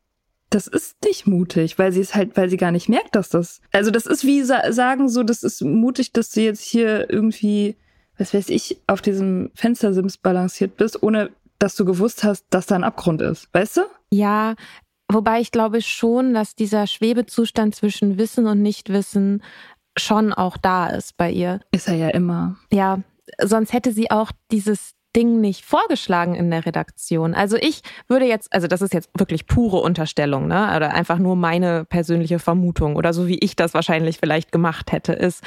das ist nicht mutig, weil sie es halt, weil sie gar nicht merkt, dass das. Also das ist wie sa sagen so, das ist mutig, dass du jetzt hier irgendwie, was weiß ich, auf diesem Fenstersims balanciert bist, ohne dass du gewusst hast, dass da ein Abgrund ist. Weißt du?
Ja, wobei ich glaube schon, dass dieser Schwebezustand zwischen Wissen und Nichtwissen schon auch da ist bei ihr.
Ist er ja immer.
Ja, sonst hätte sie auch dieses Ding nicht vorgeschlagen in der Redaktion. Also ich würde jetzt, also das ist jetzt wirklich pure Unterstellung, ne? Oder einfach nur meine persönliche Vermutung oder so wie ich das wahrscheinlich vielleicht gemacht hätte, ist,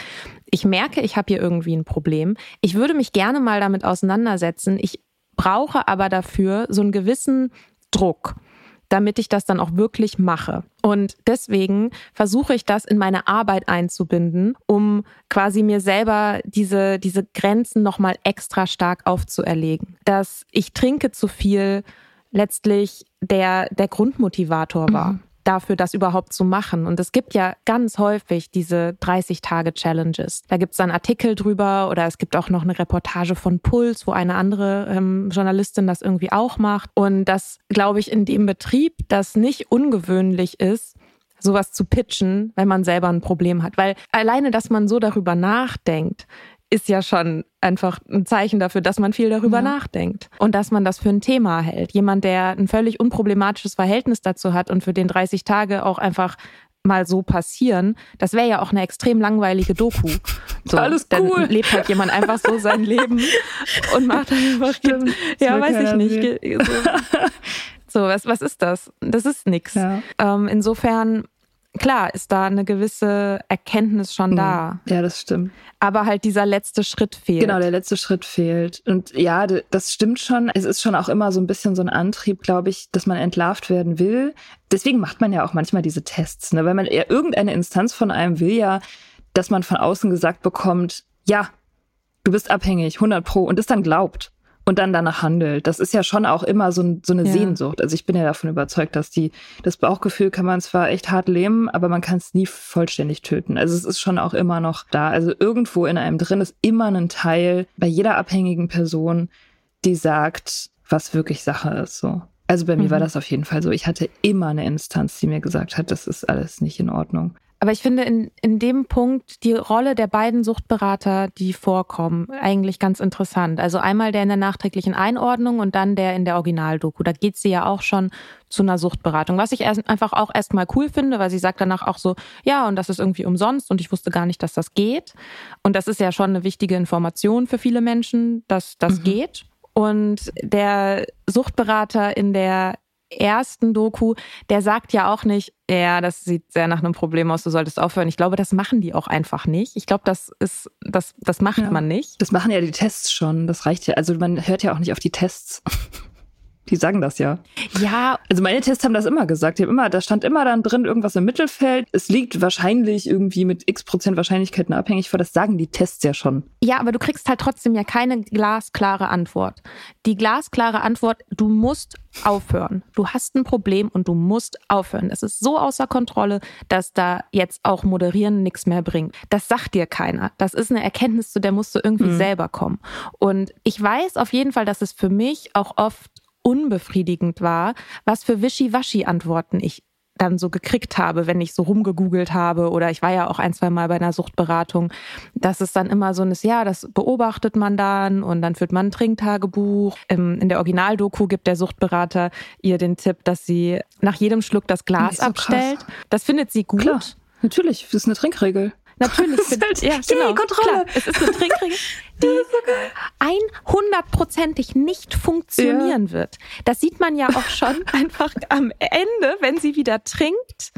ich merke, ich habe hier irgendwie ein Problem. Ich würde mich gerne mal damit auseinandersetzen. Ich brauche aber dafür so einen gewissen Druck damit ich das dann auch wirklich mache. Und deswegen versuche ich das in meine Arbeit einzubinden, um quasi mir selber diese, diese Grenzen nochmal extra stark aufzuerlegen. Dass ich trinke zu viel letztlich der, der Grundmotivator war. Mhm dafür, das überhaupt zu machen. Und es gibt ja ganz häufig diese 30-Tage-Challenges. Da gibt es dann Artikel drüber oder es gibt auch noch eine Reportage von Puls, wo eine andere ähm, Journalistin das irgendwie auch macht. Und das, glaube ich, in dem Betrieb, das nicht ungewöhnlich ist, sowas zu pitchen, wenn man selber ein Problem hat. Weil alleine, dass man so darüber nachdenkt, ist ja schon einfach ein Zeichen dafür, dass man viel darüber ja. nachdenkt und dass man das für ein Thema hält. Jemand, der ein völlig unproblematisches Verhältnis dazu hat und für den 30 Tage auch einfach mal so passieren, das wäre ja auch eine extrem langweilige Doku.
So, Alles cool.
Dann lebt halt jemand einfach so sein Leben und macht einfach, Stimmt, ja, weiß ich nicht. So, so, was, was ist das? Das ist nix. Ja. Ähm, insofern klar ist da eine gewisse Erkenntnis schon mhm. da.
Ja, das stimmt.
Aber halt dieser letzte Schritt fehlt.
Genau, der letzte Schritt fehlt. Und ja, das stimmt schon. Es ist schon auch immer so ein bisschen so ein Antrieb, glaube ich, dass man entlarvt werden will. Deswegen macht man ja auch manchmal diese Tests, ne? weil man eher irgendeine Instanz von einem will ja, dass man von außen gesagt bekommt, ja, du bist abhängig, 100 pro, und das dann glaubt und dann danach handelt. Das ist ja schon auch immer so, so eine ja. Sehnsucht. Also ich bin ja davon überzeugt, dass die, das Bauchgefühl kann man zwar echt hart lähmen, aber man kann es nie vollständig töten. Also es ist schon auch immer noch da. Also irgendwo in einem drin ist immer ein Teil bei jeder abhängigen Person, die sagt, was wirklich Sache ist, so. Also bei mir mhm. war das auf jeden Fall so. Ich hatte immer eine Instanz, die mir gesagt hat, das ist alles nicht in Ordnung.
Aber ich finde in, in dem Punkt die Rolle der beiden Suchtberater, die vorkommen, eigentlich ganz interessant. Also einmal der in der nachträglichen Einordnung und dann der in der Originaldoku. Da geht sie ja auch schon zu einer Suchtberatung, was ich erst, einfach auch erstmal cool finde, weil sie sagt danach auch so, ja, und das ist irgendwie umsonst und ich wusste gar nicht, dass das geht. Und das ist ja schon eine wichtige Information für viele Menschen, dass das mhm. geht. Und der Suchtberater in der ersten Doku, der sagt ja auch nicht, ja, das sieht sehr nach einem Problem aus, du solltest aufhören. Ich glaube, das machen die auch einfach nicht. Ich glaube, das ist, das, das macht ja. man nicht.
Das machen ja die Tests schon. Das reicht ja. Also man hört ja auch nicht auf die Tests. Die sagen das ja.
Ja.
Also meine Tests haben das immer gesagt. Die haben immer, da stand immer dann drin irgendwas im Mittelfeld. Es liegt wahrscheinlich irgendwie mit x Prozent Wahrscheinlichkeiten abhängig vor. Das sagen die Tests ja schon.
Ja, aber du kriegst halt trotzdem ja keine glasklare Antwort. Die glasklare Antwort, du musst aufhören. Du hast ein Problem und du musst aufhören. Es ist so außer Kontrolle, dass da jetzt auch moderieren nichts mehr bringt. Das sagt dir keiner. Das ist eine Erkenntnis, zu der musst du irgendwie mhm. selber kommen. Und ich weiß auf jeden Fall, dass es für mich auch oft unbefriedigend war, was für Wischiwaschi-Antworten ich dann so gekriegt habe, wenn ich so rumgegoogelt habe oder ich war ja auch ein, zwei Mal bei einer Suchtberatung, dass es dann immer so ein, ja, das beobachtet man dann und dann führt man ein Trinktagebuch. In der Originaldoku gibt der Suchtberater ihr den Tipp, dass sie nach jedem Schluck das Glas so abstellt. Krass. Das findet sie gut. Klar,
natürlich, das ist eine Trinkregel.
Natürlich.
Das ist halt ja, genau, Kontrolle.
Klar, es ist eine Trinkregel, die einhundertprozentig nicht funktionieren ja. wird. Das sieht man ja auch schon einfach am Ende, wenn sie wieder trinkt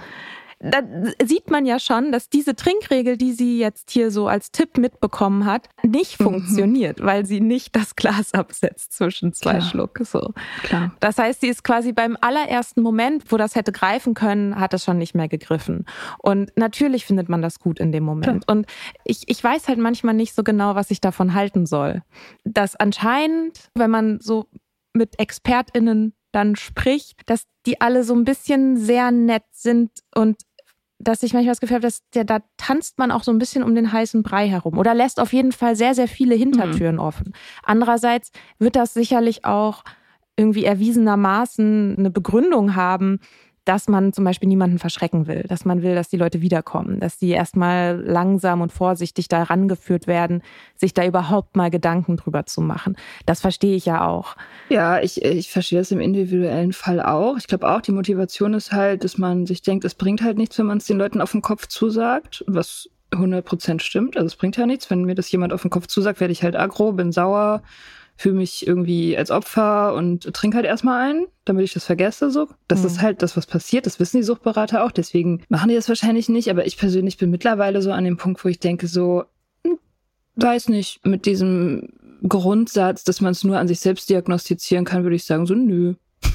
da sieht man ja schon, dass diese Trinkregel, die sie jetzt hier so als Tipp mitbekommen hat, nicht mhm. funktioniert, weil sie nicht das Glas absetzt zwischen zwei Klar. Schluck. So. Klar. Das heißt, sie ist quasi beim allerersten Moment, wo das hätte greifen können, hat es schon nicht mehr gegriffen. Und natürlich findet man das gut in dem Moment. Klar. Und ich, ich weiß halt manchmal nicht so genau, was ich davon halten soll. Dass anscheinend, wenn man so mit ExpertInnen dann spricht, dass die alle so ein bisschen sehr nett sind und dass ich manchmal das Gefühl habe, dass der, da tanzt man auch so ein bisschen um den heißen Brei herum oder lässt auf jeden Fall sehr, sehr viele Hintertüren mhm. offen. Andererseits wird das sicherlich auch irgendwie erwiesenermaßen eine Begründung haben, dass man zum Beispiel niemanden verschrecken will, dass man will, dass die Leute wiederkommen, dass die erstmal langsam und vorsichtig da rangeführt werden, sich da überhaupt mal Gedanken drüber zu machen. Das verstehe ich ja auch.
Ja, ich, ich verstehe das im individuellen Fall auch. Ich glaube auch, die Motivation ist halt, dass man sich denkt, es bringt halt nichts, wenn man es den Leuten auf den Kopf zusagt, was 100 Prozent stimmt. Also es bringt ja nichts. Wenn mir das jemand auf den Kopf zusagt, werde ich halt aggro, bin sauer, fühle mich irgendwie als Opfer und trinke halt erstmal ein, damit ich das vergesse so. Das mhm. ist halt das, was passiert. Das wissen die Suchtberater auch. Deswegen machen die das wahrscheinlich nicht. Aber ich persönlich bin mittlerweile so an dem Punkt, wo ich denke so, hm, weiß nicht, mit diesem Grundsatz, dass man es nur an sich selbst diagnostizieren kann, würde ich sagen so, nö.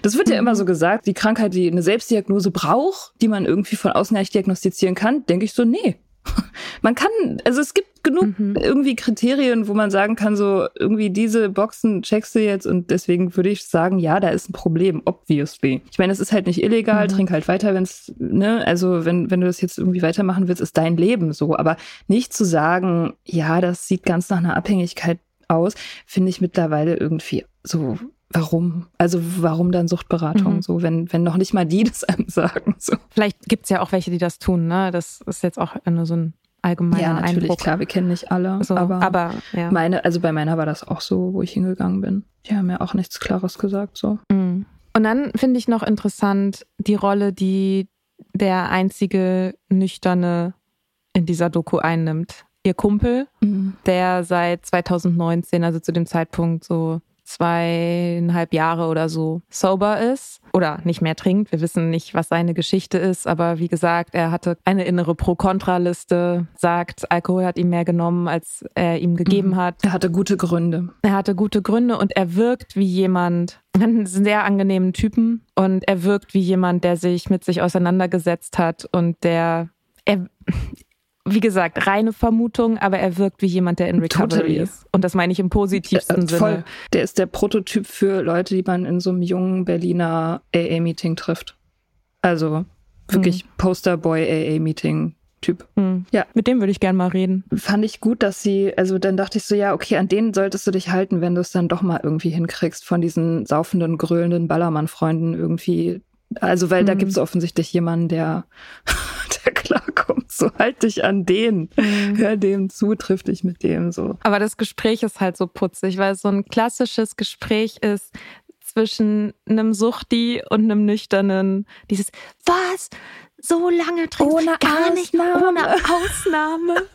Das wird ja immer so gesagt, die Krankheit, die eine Selbstdiagnose braucht, die man irgendwie von außen nicht diagnostizieren kann, denke ich so, nee, man kann, also es gibt genug mhm. irgendwie Kriterien, wo man sagen kann, so irgendwie diese Boxen checkst du jetzt und deswegen würde ich sagen, ja, da ist ein Problem, obviously. Ich meine, es ist halt nicht illegal, mhm. trink halt weiter, wenn es, ne, also wenn, wenn du das jetzt irgendwie weitermachen willst, ist dein Leben so. Aber nicht zu sagen, ja, das sieht ganz nach einer Abhängigkeit aus, finde ich mittlerweile irgendwie so warum? Also warum dann Suchtberatung mhm. so, wenn, wenn noch nicht mal die das einem sagen? So.
Vielleicht gibt's ja auch welche, die das tun, ne? Das ist jetzt auch nur so ein allgemeiner ja, natürlich, Eindruck.
klar, wir kennen nicht alle. So, aber aber ja. meine, also bei meiner war das auch so, wo ich hingegangen bin. Die haben ja auch nichts Klares gesagt. so.
Mhm. Und dann finde ich noch interessant die Rolle, die der einzige Nüchterne in dieser Doku einnimmt. Ihr Kumpel, mhm. der seit 2019, also zu dem Zeitpunkt so zweieinhalb Jahre oder so sober ist oder nicht mehr trinkt. Wir wissen nicht, was seine Geschichte ist, aber wie gesagt, er hatte eine innere Pro-Kontra-Liste, sagt, Alkohol hat ihm mehr genommen, als er ihm gegeben mhm. hat.
Er hatte gute Gründe.
Er hatte gute Gründe und er wirkt wie jemand, einen sehr angenehmen Typen und er wirkt wie jemand, der sich mit sich auseinandergesetzt hat und der er, wie gesagt, reine Vermutung, aber er wirkt wie jemand, der in Recovery totally. ist. Und das meine ich im positivsten äh, voll. Sinne.
Der ist der Prototyp für Leute, die man in so einem jungen Berliner AA-Meeting trifft. Also wirklich mhm. Posterboy-AA-Meeting. Typ.
Mhm. Ja. Mit dem würde ich gerne mal reden.
Fand ich gut, dass sie, also dann dachte ich so, ja, okay, an denen solltest du dich halten, wenn du es dann doch mal irgendwie hinkriegst, von diesen saufenden, grölenden Ballermann-Freunden irgendwie. Also, weil mhm. da gibt es offensichtlich jemanden, der, der klar so halt dich an den, mhm. hör dem zu, triff dich mit dem so.
Aber das Gespräch ist halt so putzig, weil es so ein klassisches Gespräch ist zwischen einem Suchti und einem Nüchternen. Dieses, was? So lange trinkst
ohne
gar
Ausnahme.
nicht ohne Ausnahme.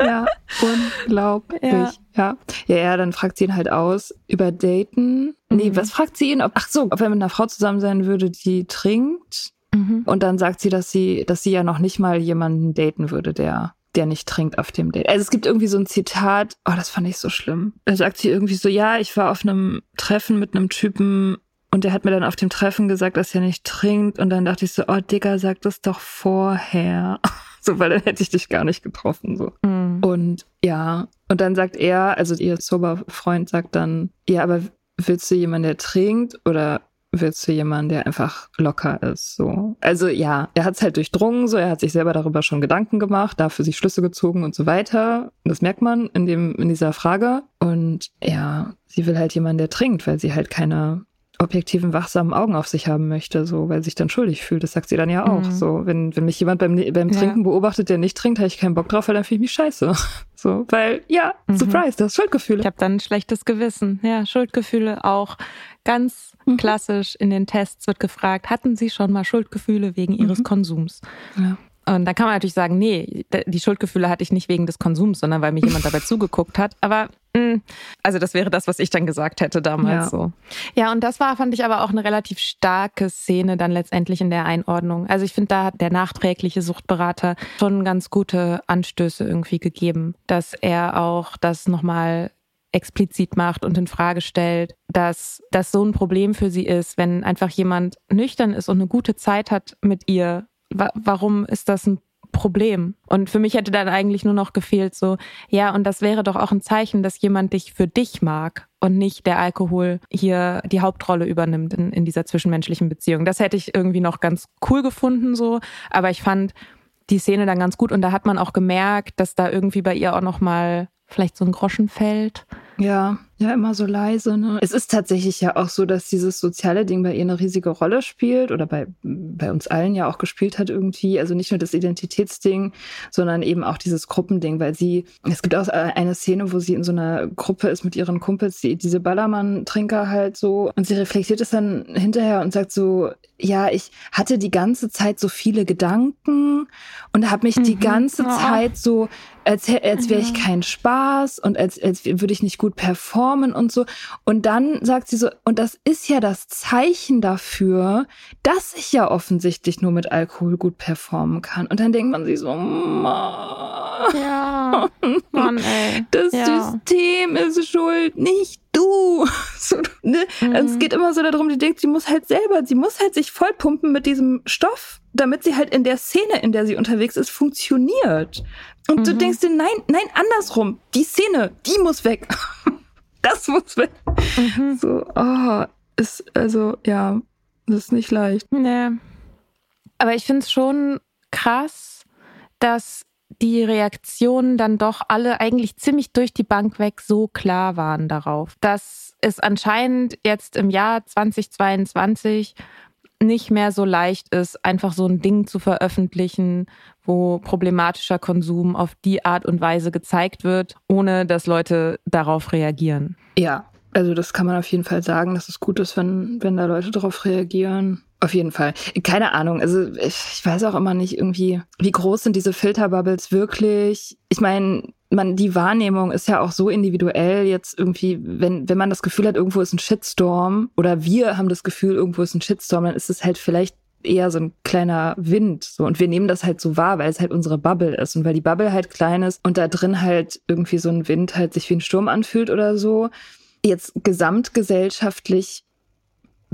ja, unglaublich. Ja. ja. Ja, ja, dann fragt sie ihn halt aus über Daten. Mhm. Nee, was fragt sie ihn? Ob, ach so, ob er mit einer Frau zusammen sein würde, die trinkt. Mhm. Und dann sagt sie, dass sie, dass sie ja noch nicht mal jemanden daten würde, der der nicht trinkt auf dem Date. Also es gibt irgendwie so ein Zitat, oh, das fand ich so schlimm. Da sagt sie irgendwie so, ja, ich war auf einem Treffen mit einem Typen und der hat mir dann auf dem Treffen gesagt, dass er nicht trinkt. Und dann dachte ich so, oh Digga, sag das doch vorher. so, weil dann hätte ich dich gar nicht getroffen. So. Mhm. Und ja, und dann sagt er, also ihr Sober-Freund sagt dann, ja, aber willst du jemanden, der trinkt oder willst du jemanden, der einfach locker ist? So. Also ja, er hat es halt durchdrungen, so er hat sich selber darüber schon Gedanken gemacht, dafür sich Schlüsse gezogen und so weiter. Das merkt man in dem, in dieser Frage. Und ja, sie will halt jemanden, der trinkt, weil sie halt keine objektiven, wachsamen Augen auf sich haben möchte, so, weil sich dann schuldig fühlt. Das sagt sie dann ja auch. Mhm. So, wenn, wenn mich jemand beim, beim Trinken ja. beobachtet, der nicht trinkt, habe ich keinen Bock drauf, weil dann fühle ich mich scheiße. So, weil, ja, mhm. Surprise, das Schuldgefühle.
Ich habe dann ein schlechtes Gewissen. Ja, Schuldgefühle auch ganz mhm. klassisch in den Tests wird gefragt, hatten Sie schon mal Schuldgefühle wegen Ihres mhm. Konsums? Ja. Und da kann man natürlich sagen, nee, die Schuldgefühle hatte ich nicht wegen des Konsums, sondern weil mir jemand dabei zugeguckt hat. Aber mh, mm, also das wäre das, was ich dann gesagt hätte damals ja. so. Ja, und das war, fand ich aber auch eine relativ starke Szene dann letztendlich in der Einordnung. Also ich finde, da hat der nachträgliche Suchtberater schon ganz gute Anstöße irgendwie gegeben, dass er auch das nochmal explizit macht und in Frage stellt, dass das so ein Problem für sie ist, wenn einfach jemand nüchtern ist und eine gute Zeit hat mit ihr wa warum ist das ein Problem? Und für mich hätte dann eigentlich nur noch gefehlt, so, ja, und das wäre doch auch ein Zeichen, dass jemand dich für dich mag und nicht der Alkohol hier die Hauptrolle übernimmt in, in dieser zwischenmenschlichen Beziehung. Das hätte ich irgendwie noch ganz cool gefunden, so, aber ich fand die Szene dann ganz gut und da hat man auch gemerkt, dass da irgendwie bei ihr auch nochmal vielleicht so ein Groschen fällt.
Ja, ja, immer so leise. Ne? Es ist tatsächlich ja auch so, dass dieses soziale Ding bei ihr eine riesige Rolle spielt oder bei, bei uns allen ja auch gespielt hat irgendwie. Also nicht nur das Identitätsding, sondern eben auch dieses Gruppending, weil sie, es gibt auch eine Szene, wo sie in so einer Gruppe ist mit ihren Kumpels, die, diese Ballermann-Trinker halt so und sie reflektiert es dann hinterher und sagt so, ja, ich hatte die ganze Zeit so viele Gedanken und habe mich mhm. die ganze oh. Zeit so, als, als wäre ich mhm. kein Spaß und als, als würde ich nicht gut performen und so. Und dann sagt sie so, und das ist ja das Zeichen dafür, dass ich ja offensichtlich nur mit Alkohol gut performen kann. Und dann denkt man sich so, Mann,
ja, Mann, ey.
das
ja.
System ist schuld, nicht du. So, ne? mhm. also es geht immer so darum, die denkt, sie muss halt selber, sie muss halt sich vollpumpen mit diesem Stoff, damit sie halt in der Szene, in der sie unterwegs ist, funktioniert. Und mhm. du denkst dir, nein, nein, andersrum. Die Szene, die muss weg. das muss weg. Mhm. So, oh, ist, also, ja, das ist nicht leicht.
Nee. Aber ich finde es schon krass, dass die Reaktionen dann doch alle eigentlich ziemlich durch die Bank weg so klar waren darauf, dass es anscheinend jetzt im Jahr 2022 nicht mehr so leicht ist, einfach so ein Ding zu veröffentlichen, wo problematischer Konsum auf die Art und Weise gezeigt wird, ohne dass Leute darauf reagieren.
Ja, also das kann man auf jeden Fall sagen, dass es gut ist, wenn, wenn da Leute darauf reagieren. Auf jeden Fall. Keine Ahnung. Also ich, ich weiß auch immer nicht irgendwie, wie groß sind diese Filterbubbles wirklich. Ich meine, man, die Wahrnehmung ist ja auch so individuell jetzt irgendwie, wenn, wenn man das Gefühl hat, irgendwo ist ein Shitstorm oder wir haben das Gefühl, irgendwo ist ein Shitstorm, dann ist es halt vielleicht eher so ein kleiner Wind. So. Und wir nehmen das halt so wahr, weil es halt unsere Bubble ist. Und weil die Bubble halt klein ist und da drin halt irgendwie so ein Wind halt sich wie ein Sturm anfühlt oder so. Jetzt gesamtgesellschaftlich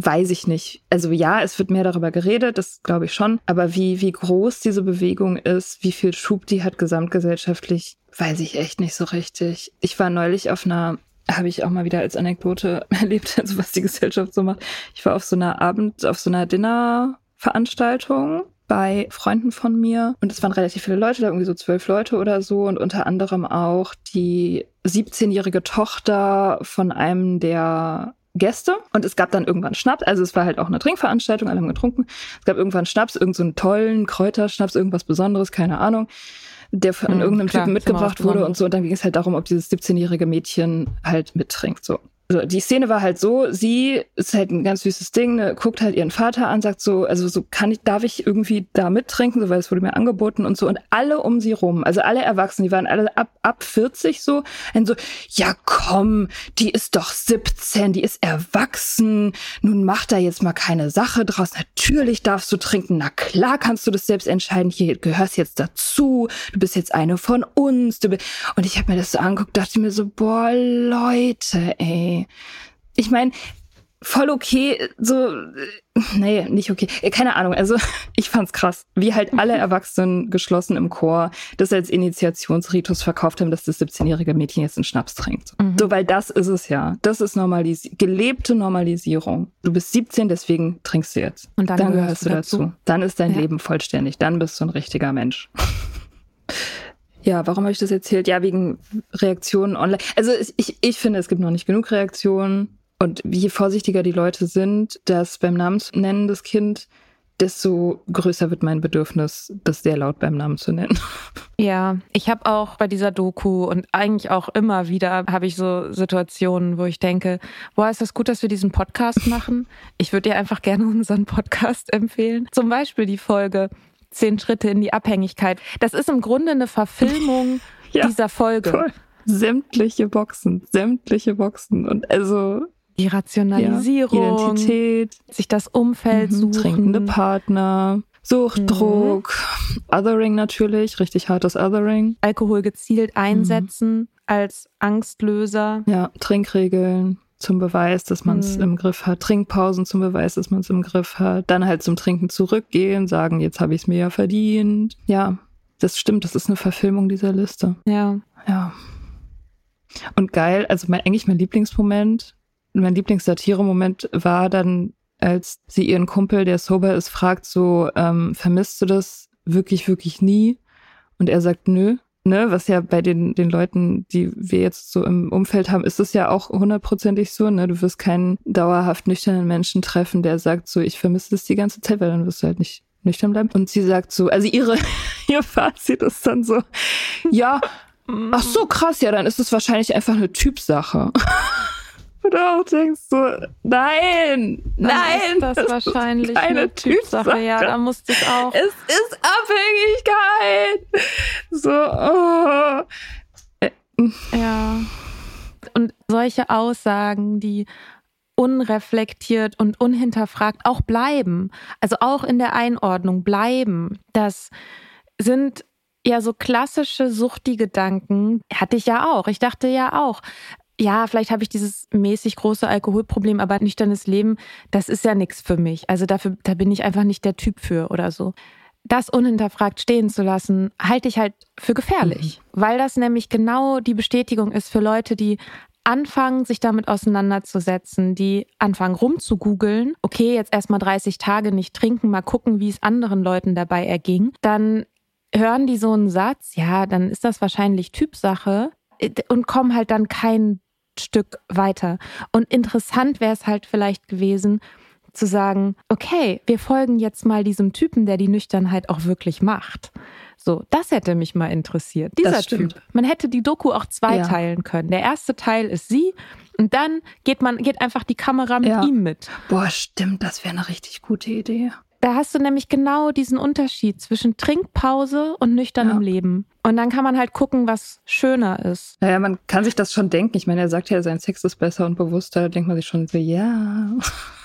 weiß ich nicht. Also ja, es wird mehr darüber geredet, das glaube ich schon. Aber wie, wie groß diese Bewegung ist, wie viel Schub die hat gesamtgesellschaftlich, weiß ich echt nicht so richtig. Ich war neulich auf einer habe ich auch mal wieder als Anekdote erlebt, also was die Gesellschaft so macht. Ich war auf so einer Abend, auf so einer Dinnerveranstaltung bei Freunden von mir und es waren relativ viele Leute, da irgendwie so zwölf Leute oder so und unter anderem auch die 17-jährige Tochter von einem der Gäste und es gab dann irgendwann Schnaps. Also es war halt auch eine Trinkveranstaltung, alle haben getrunken. Es gab irgendwann Schnaps, irgendeinen so tollen Kräuterschnaps, irgendwas Besonderes, keine Ahnung der von mhm, irgendeinem klar, Typen mitgebracht wurde und so. Und dann ging es halt darum, ob dieses 17-jährige Mädchen halt mittrinkt. So. Also die Szene war halt so, sie ist halt ein ganz süßes Ding, ne, guckt halt ihren Vater an, sagt so, also so kann ich, darf ich irgendwie da mittrinken, so weil es wurde mir angeboten und so. Und alle um sie rum, also alle Erwachsenen, die waren alle ab, ab 40 so, und so, ja komm, die ist doch 17, die ist erwachsen, nun mach da jetzt mal keine Sache draus. Natürlich darfst du trinken, na klar kannst du das selbst entscheiden, hier gehörst jetzt dazu, du bist jetzt eine von uns. Du und ich habe mir das so angeguckt, dachte mir so, boah, Leute, ey ich meine, voll okay, so, nee, nicht okay, keine Ahnung, also ich fand's krass, wie halt alle Erwachsenen geschlossen im Chor das als Initiationsritus verkauft haben, dass das 17-jährige Mädchen jetzt einen Schnaps trinkt. Mhm. So, weil das ist es ja. Das ist Normalisi gelebte Normalisierung. Du bist 17, deswegen trinkst du jetzt. Und dann, dann gehörst du dazu. dazu. Dann ist dein ja. Leben vollständig. Dann bist du ein richtiger Mensch. Ja, warum habe ich das erzählt? Ja, wegen Reaktionen online. Also ich, ich finde, es gibt noch nicht genug Reaktionen. Und je vorsichtiger die Leute sind, das beim Namen zu nennen, das Kind, desto größer wird mein Bedürfnis, das sehr laut beim Namen zu nennen.
Ja, ich habe auch bei dieser Doku und eigentlich auch immer wieder habe ich so Situationen, wo ich denke, boah, ist das gut, dass wir diesen Podcast machen? Ich würde dir einfach gerne unseren Podcast empfehlen. Zum Beispiel die Folge Zehn Schritte in die Abhängigkeit. Das ist im Grunde eine Verfilmung ja, dieser Folge. Voll.
Sämtliche Boxen, sämtliche Boxen. Und also
die Rationalisierung,
ja, Identität,
sich das Umfeld mhm, suchen,
trinkende Partner, Suchtdruck, mhm. Othering natürlich, richtig hartes Othering.
Alkohol gezielt einsetzen mhm. als Angstlöser.
Ja, Trinkregeln zum Beweis, dass man es mhm. im Griff hat, Trinkpausen zum Beweis, dass man es im Griff hat, dann halt zum Trinken zurückgehen, sagen, jetzt habe ich es mir ja verdient. Ja, das stimmt, das ist eine Verfilmung dieser Liste.
Ja.
Ja. Und geil, also mein, eigentlich mein Lieblingsmoment, mein Lieblingssatire-Moment war dann, als sie ihren Kumpel, der sober ist, fragt so, ähm, vermisst du das wirklich, wirklich nie? Und er sagt, nö ne, was ja bei den, den Leuten, die wir jetzt so im Umfeld haben, ist es ja auch hundertprozentig so, ne? Du wirst keinen dauerhaft nüchternen Menschen treffen, der sagt so, ich vermisse das die ganze Zeit, weil dann wirst du halt nicht nüchtern bleiben. Und sie sagt so, also ihre, ihr Fazit ist dann so, ja, ach so krass, ja, dann ist es wahrscheinlich einfach eine Typsache. Und du auch denkst so, nein, Dann nein,
ist das, das wahrscheinlich ist eine Typsache. Typsache. Ja, da musste ich auch.
Es ist Abhängigkeit. So, oh.
Ja. Und solche Aussagen, die unreflektiert und unhinterfragt auch bleiben, also auch in der Einordnung bleiben, das sind ja so klassische Suchti-Gedanken, hatte ich ja auch. Ich dachte ja auch, ja, vielleicht habe ich dieses mäßig große Alkoholproblem, aber nüchternes Leben, das ist ja nichts für mich. Also dafür, da bin ich einfach nicht der Typ für oder so. Das unhinterfragt stehen zu lassen, halte ich halt für gefährlich, mhm. weil das nämlich genau die Bestätigung ist für Leute, die anfangen, sich damit auseinanderzusetzen, die anfangen rumzugoogeln, okay, jetzt erstmal 30 Tage nicht trinken, mal gucken, wie es anderen Leuten dabei erging, dann hören die so einen Satz, ja, dann ist das wahrscheinlich Typsache äh, und kommen halt dann kein Stück weiter. Und interessant wäre es halt vielleicht gewesen, zu sagen, okay, wir folgen jetzt mal diesem Typen, der die Nüchternheit auch wirklich macht. So, das hätte mich mal interessiert. Dieser Typ. Man hätte die Doku auch zweiteilen ja. können. Der erste Teil ist sie und dann geht man, geht einfach die Kamera mit ja. ihm mit.
Boah, stimmt, das wäre eine richtig gute Idee.
Da hast du nämlich genau diesen Unterschied zwischen Trinkpause und nüchternem ja. Leben. Und dann kann man halt gucken, was schöner ist.
Naja, man kann sich das schon denken. Ich meine, er sagt ja, sein Sex ist besser und bewusster. Da denkt man sich schon so, ja.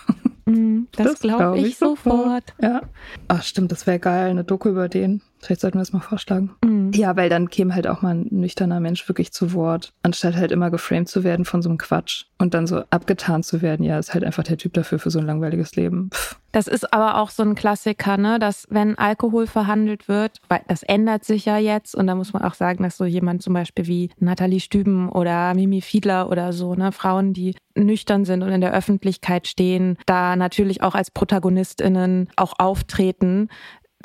Mm, das, das glaube glaub ich, ich sofort.
Ja. Ach, stimmt, das wäre geil, eine Doku über den. Vielleicht sollten wir das mal vorschlagen. Mhm. Ja, weil dann käme halt auch mal ein nüchterner Mensch wirklich zu Wort, anstatt halt immer geframed zu werden von so einem Quatsch und dann so abgetan zu werden. Ja, ist halt einfach der Typ dafür für so ein langweiliges Leben. Pff.
Das ist aber auch so ein Klassiker, ne, dass wenn Alkohol verhandelt wird, weil das ändert sich ja jetzt und da muss man auch sagen, dass so jemand zum Beispiel wie Nathalie Stüben oder Mimi Fiedler oder so, ne, Frauen, die nüchtern sind und in der Öffentlichkeit stehen, da natürlich auch als ProtagonistInnen auch auftreten,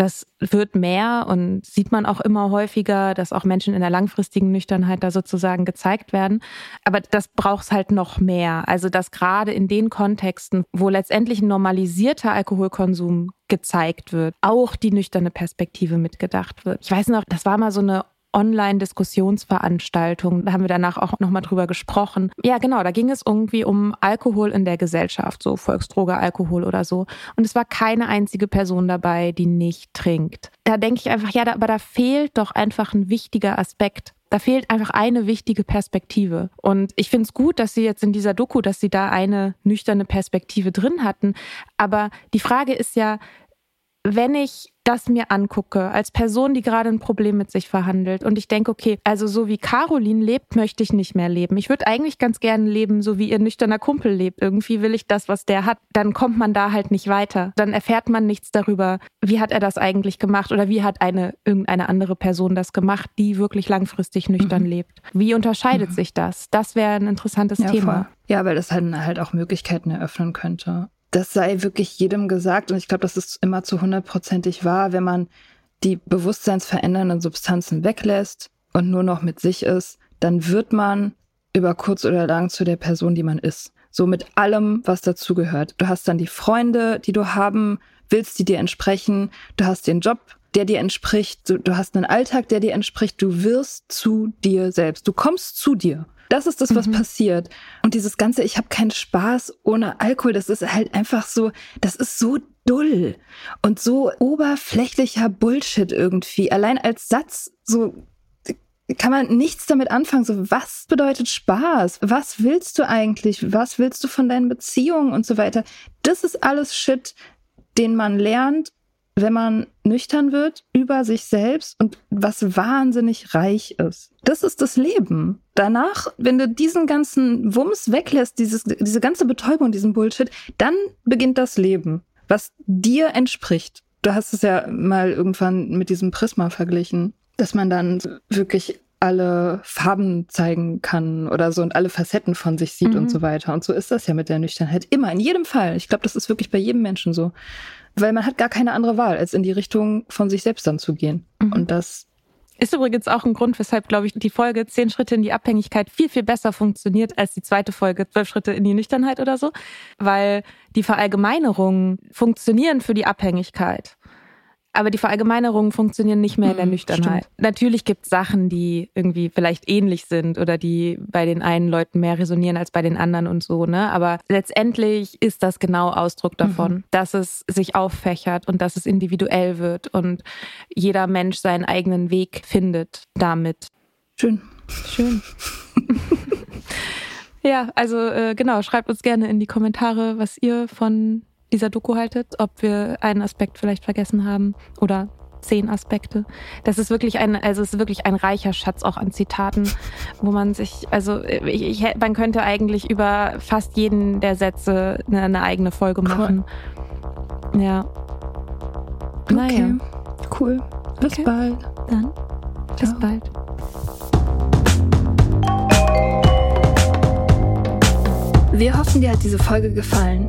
Das wird mehr und sieht man auch immer häufiger, dass auch Menschen in der langfristigen Nüchternheit da sozusagen gezeigt werden. Aber das braucht es halt noch mehr. Also dass gerade in den Kontexten, wo letztendlich ein normalisierter Alkoholkonsum gezeigt wird, auch die nüchterne Perspektive mitgedacht wird. Ich weiß noch, das war mal so eine Online-Diskussionsveranstaltung. Da haben wir danach auch nochmal drüber gesprochen. Ja, genau, da ging es irgendwie um Alkohol in der Gesellschaft, so Volksdroge, Alkohol oder so. Und es war keine einzige Person dabei, die nicht trinkt. Da denke ich einfach, ja, da, aber da fehlt doch einfach ein wichtiger Aspekt. Da fehlt einfach eine wichtige Perspektive. Und ich finde es gut, dass Sie jetzt in dieser Doku, dass Sie da eine nüchterne Perspektive drin hatten. Aber die Frage ist ja, wenn ich das mir angucke, als Person, die gerade ein Problem mit sich verhandelt und ich denke, okay, also so wie Caroline lebt, möchte ich nicht mehr leben. Ich würde eigentlich ganz gerne leben, so wie ihr nüchterner Kumpel lebt. Irgendwie will ich das, was der hat. Dann kommt man da halt nicht weiter. Dann erfährt man nichts darüber, wie hat er das eigentlich gemacht oder wie hat eine irgendeine andere Person das gemacht, die wirklich langfristig nüchtern mhm. lebt. Wie unterscheidet mhm. sich das? Das wäre ein interessantes
ja,
Thema.
Voll. Ja, weil das halt, halt auch Möglichkeiten eröffnen könnte das sei wirklich jedem gesagt. Und ich glaube, das ist immer zu hundertprozentig wahr, wenn man die bewusstseinsverändernden Substanzen weglässt und nur noch mit sich ist, dann wird man über kurz oder lang zu der Person, die man ist. So mit allem, was dazugehört. Du hast dann die Freunde, die du haben willst, die dir entsprechen. Du hast den Job, der dir entspricht. Du, du hast einen Alltag, der dir entspricht. Du wirst zu dir selbst. Du kommst zu dir. Das ist das, was mhm. passiert. Und dieses ganze, ich habe keinen Spaß ohne Alkohol, das ist halt einfach so, das ist so dull und so oberflächlicher Bullshit irgendwie. Allein als Satz so kann man nichts damit anfangen. So, was bedeutet Spaß? Was willst du eigentlich? Was willst du von deinen Beziehungen und so weiter? Das ist alles Shit, den man lernt wenn man nüchtern wird über sich selbst und was wahnsinnig reich ist. Das ist das Leben. Danach, wenn du diesen ganzen Wumms weglässt, dieses, diese ganze Betäubung, diesen Bullshit, dann beginnt das Leben, was dir entspricht. Du hast es ja mal irgendwann mit diesem Prisma verglichen, dass man dann wirklich alle Farben zeigen kann oder so und alle Facetten von sich sieht mhm. und so weiter. Und so ist das ja mit der Nüchternheit. Immer, in jedem Fall. Ich glaube, das ist wirklich bei jedem Menschen so weil man hat gar keine andere Wahl, als in die Richtung von sich selbst dann zu gehen. Mhm. Und das
ist übrigens auch ein Grund, weshalb, glaube ich, die Folge Zehn Schritte in die Abhängigkeit viel, viel besser funktioniert als die zweite Folge Zwölf Schritte in die Nüchternheit oder so, weil die Verallgemeinerungen funktionieren für die Abhängigkeit. Aber die Verallgemeinerungen funktionieren nicht mehr in der mhm, Nüchternheit. Stimmt. Natürlich gibt es Sachen, die irgendwie vielleicht ähnlich sind oder die bei den einen Leuten mehr resonieren als bei den anderen und so, ne? Aber letztendlich ist das genau Ausdruck mhm. davon, mhm. dass es sich auffächert und dass es individuell wird und jeder Mensch seinen eigenen Weg findet damit.
Schön.
Schön. ja, also äh, genau, schreibt uns gerne in die Kommentare, was ihr von dieser Doku haltet, ob wir einen Aspekt vielleicht vergessen haben oder zehn Aspekte. Das ist wirklich ein, also es ist wirklich ein reicher Schatz auch an Zitaten, wo man sich, also ich, ich, man könnte eigentlich über fast jeden der Sätze eine, eine eigene Folge machen. Cool. Ja.
Okay. Naja. Cool. Bis okay. bald.
Dann. Bis Ciao. bald.
Wir hoffen, dir hat diese Folge gefallen.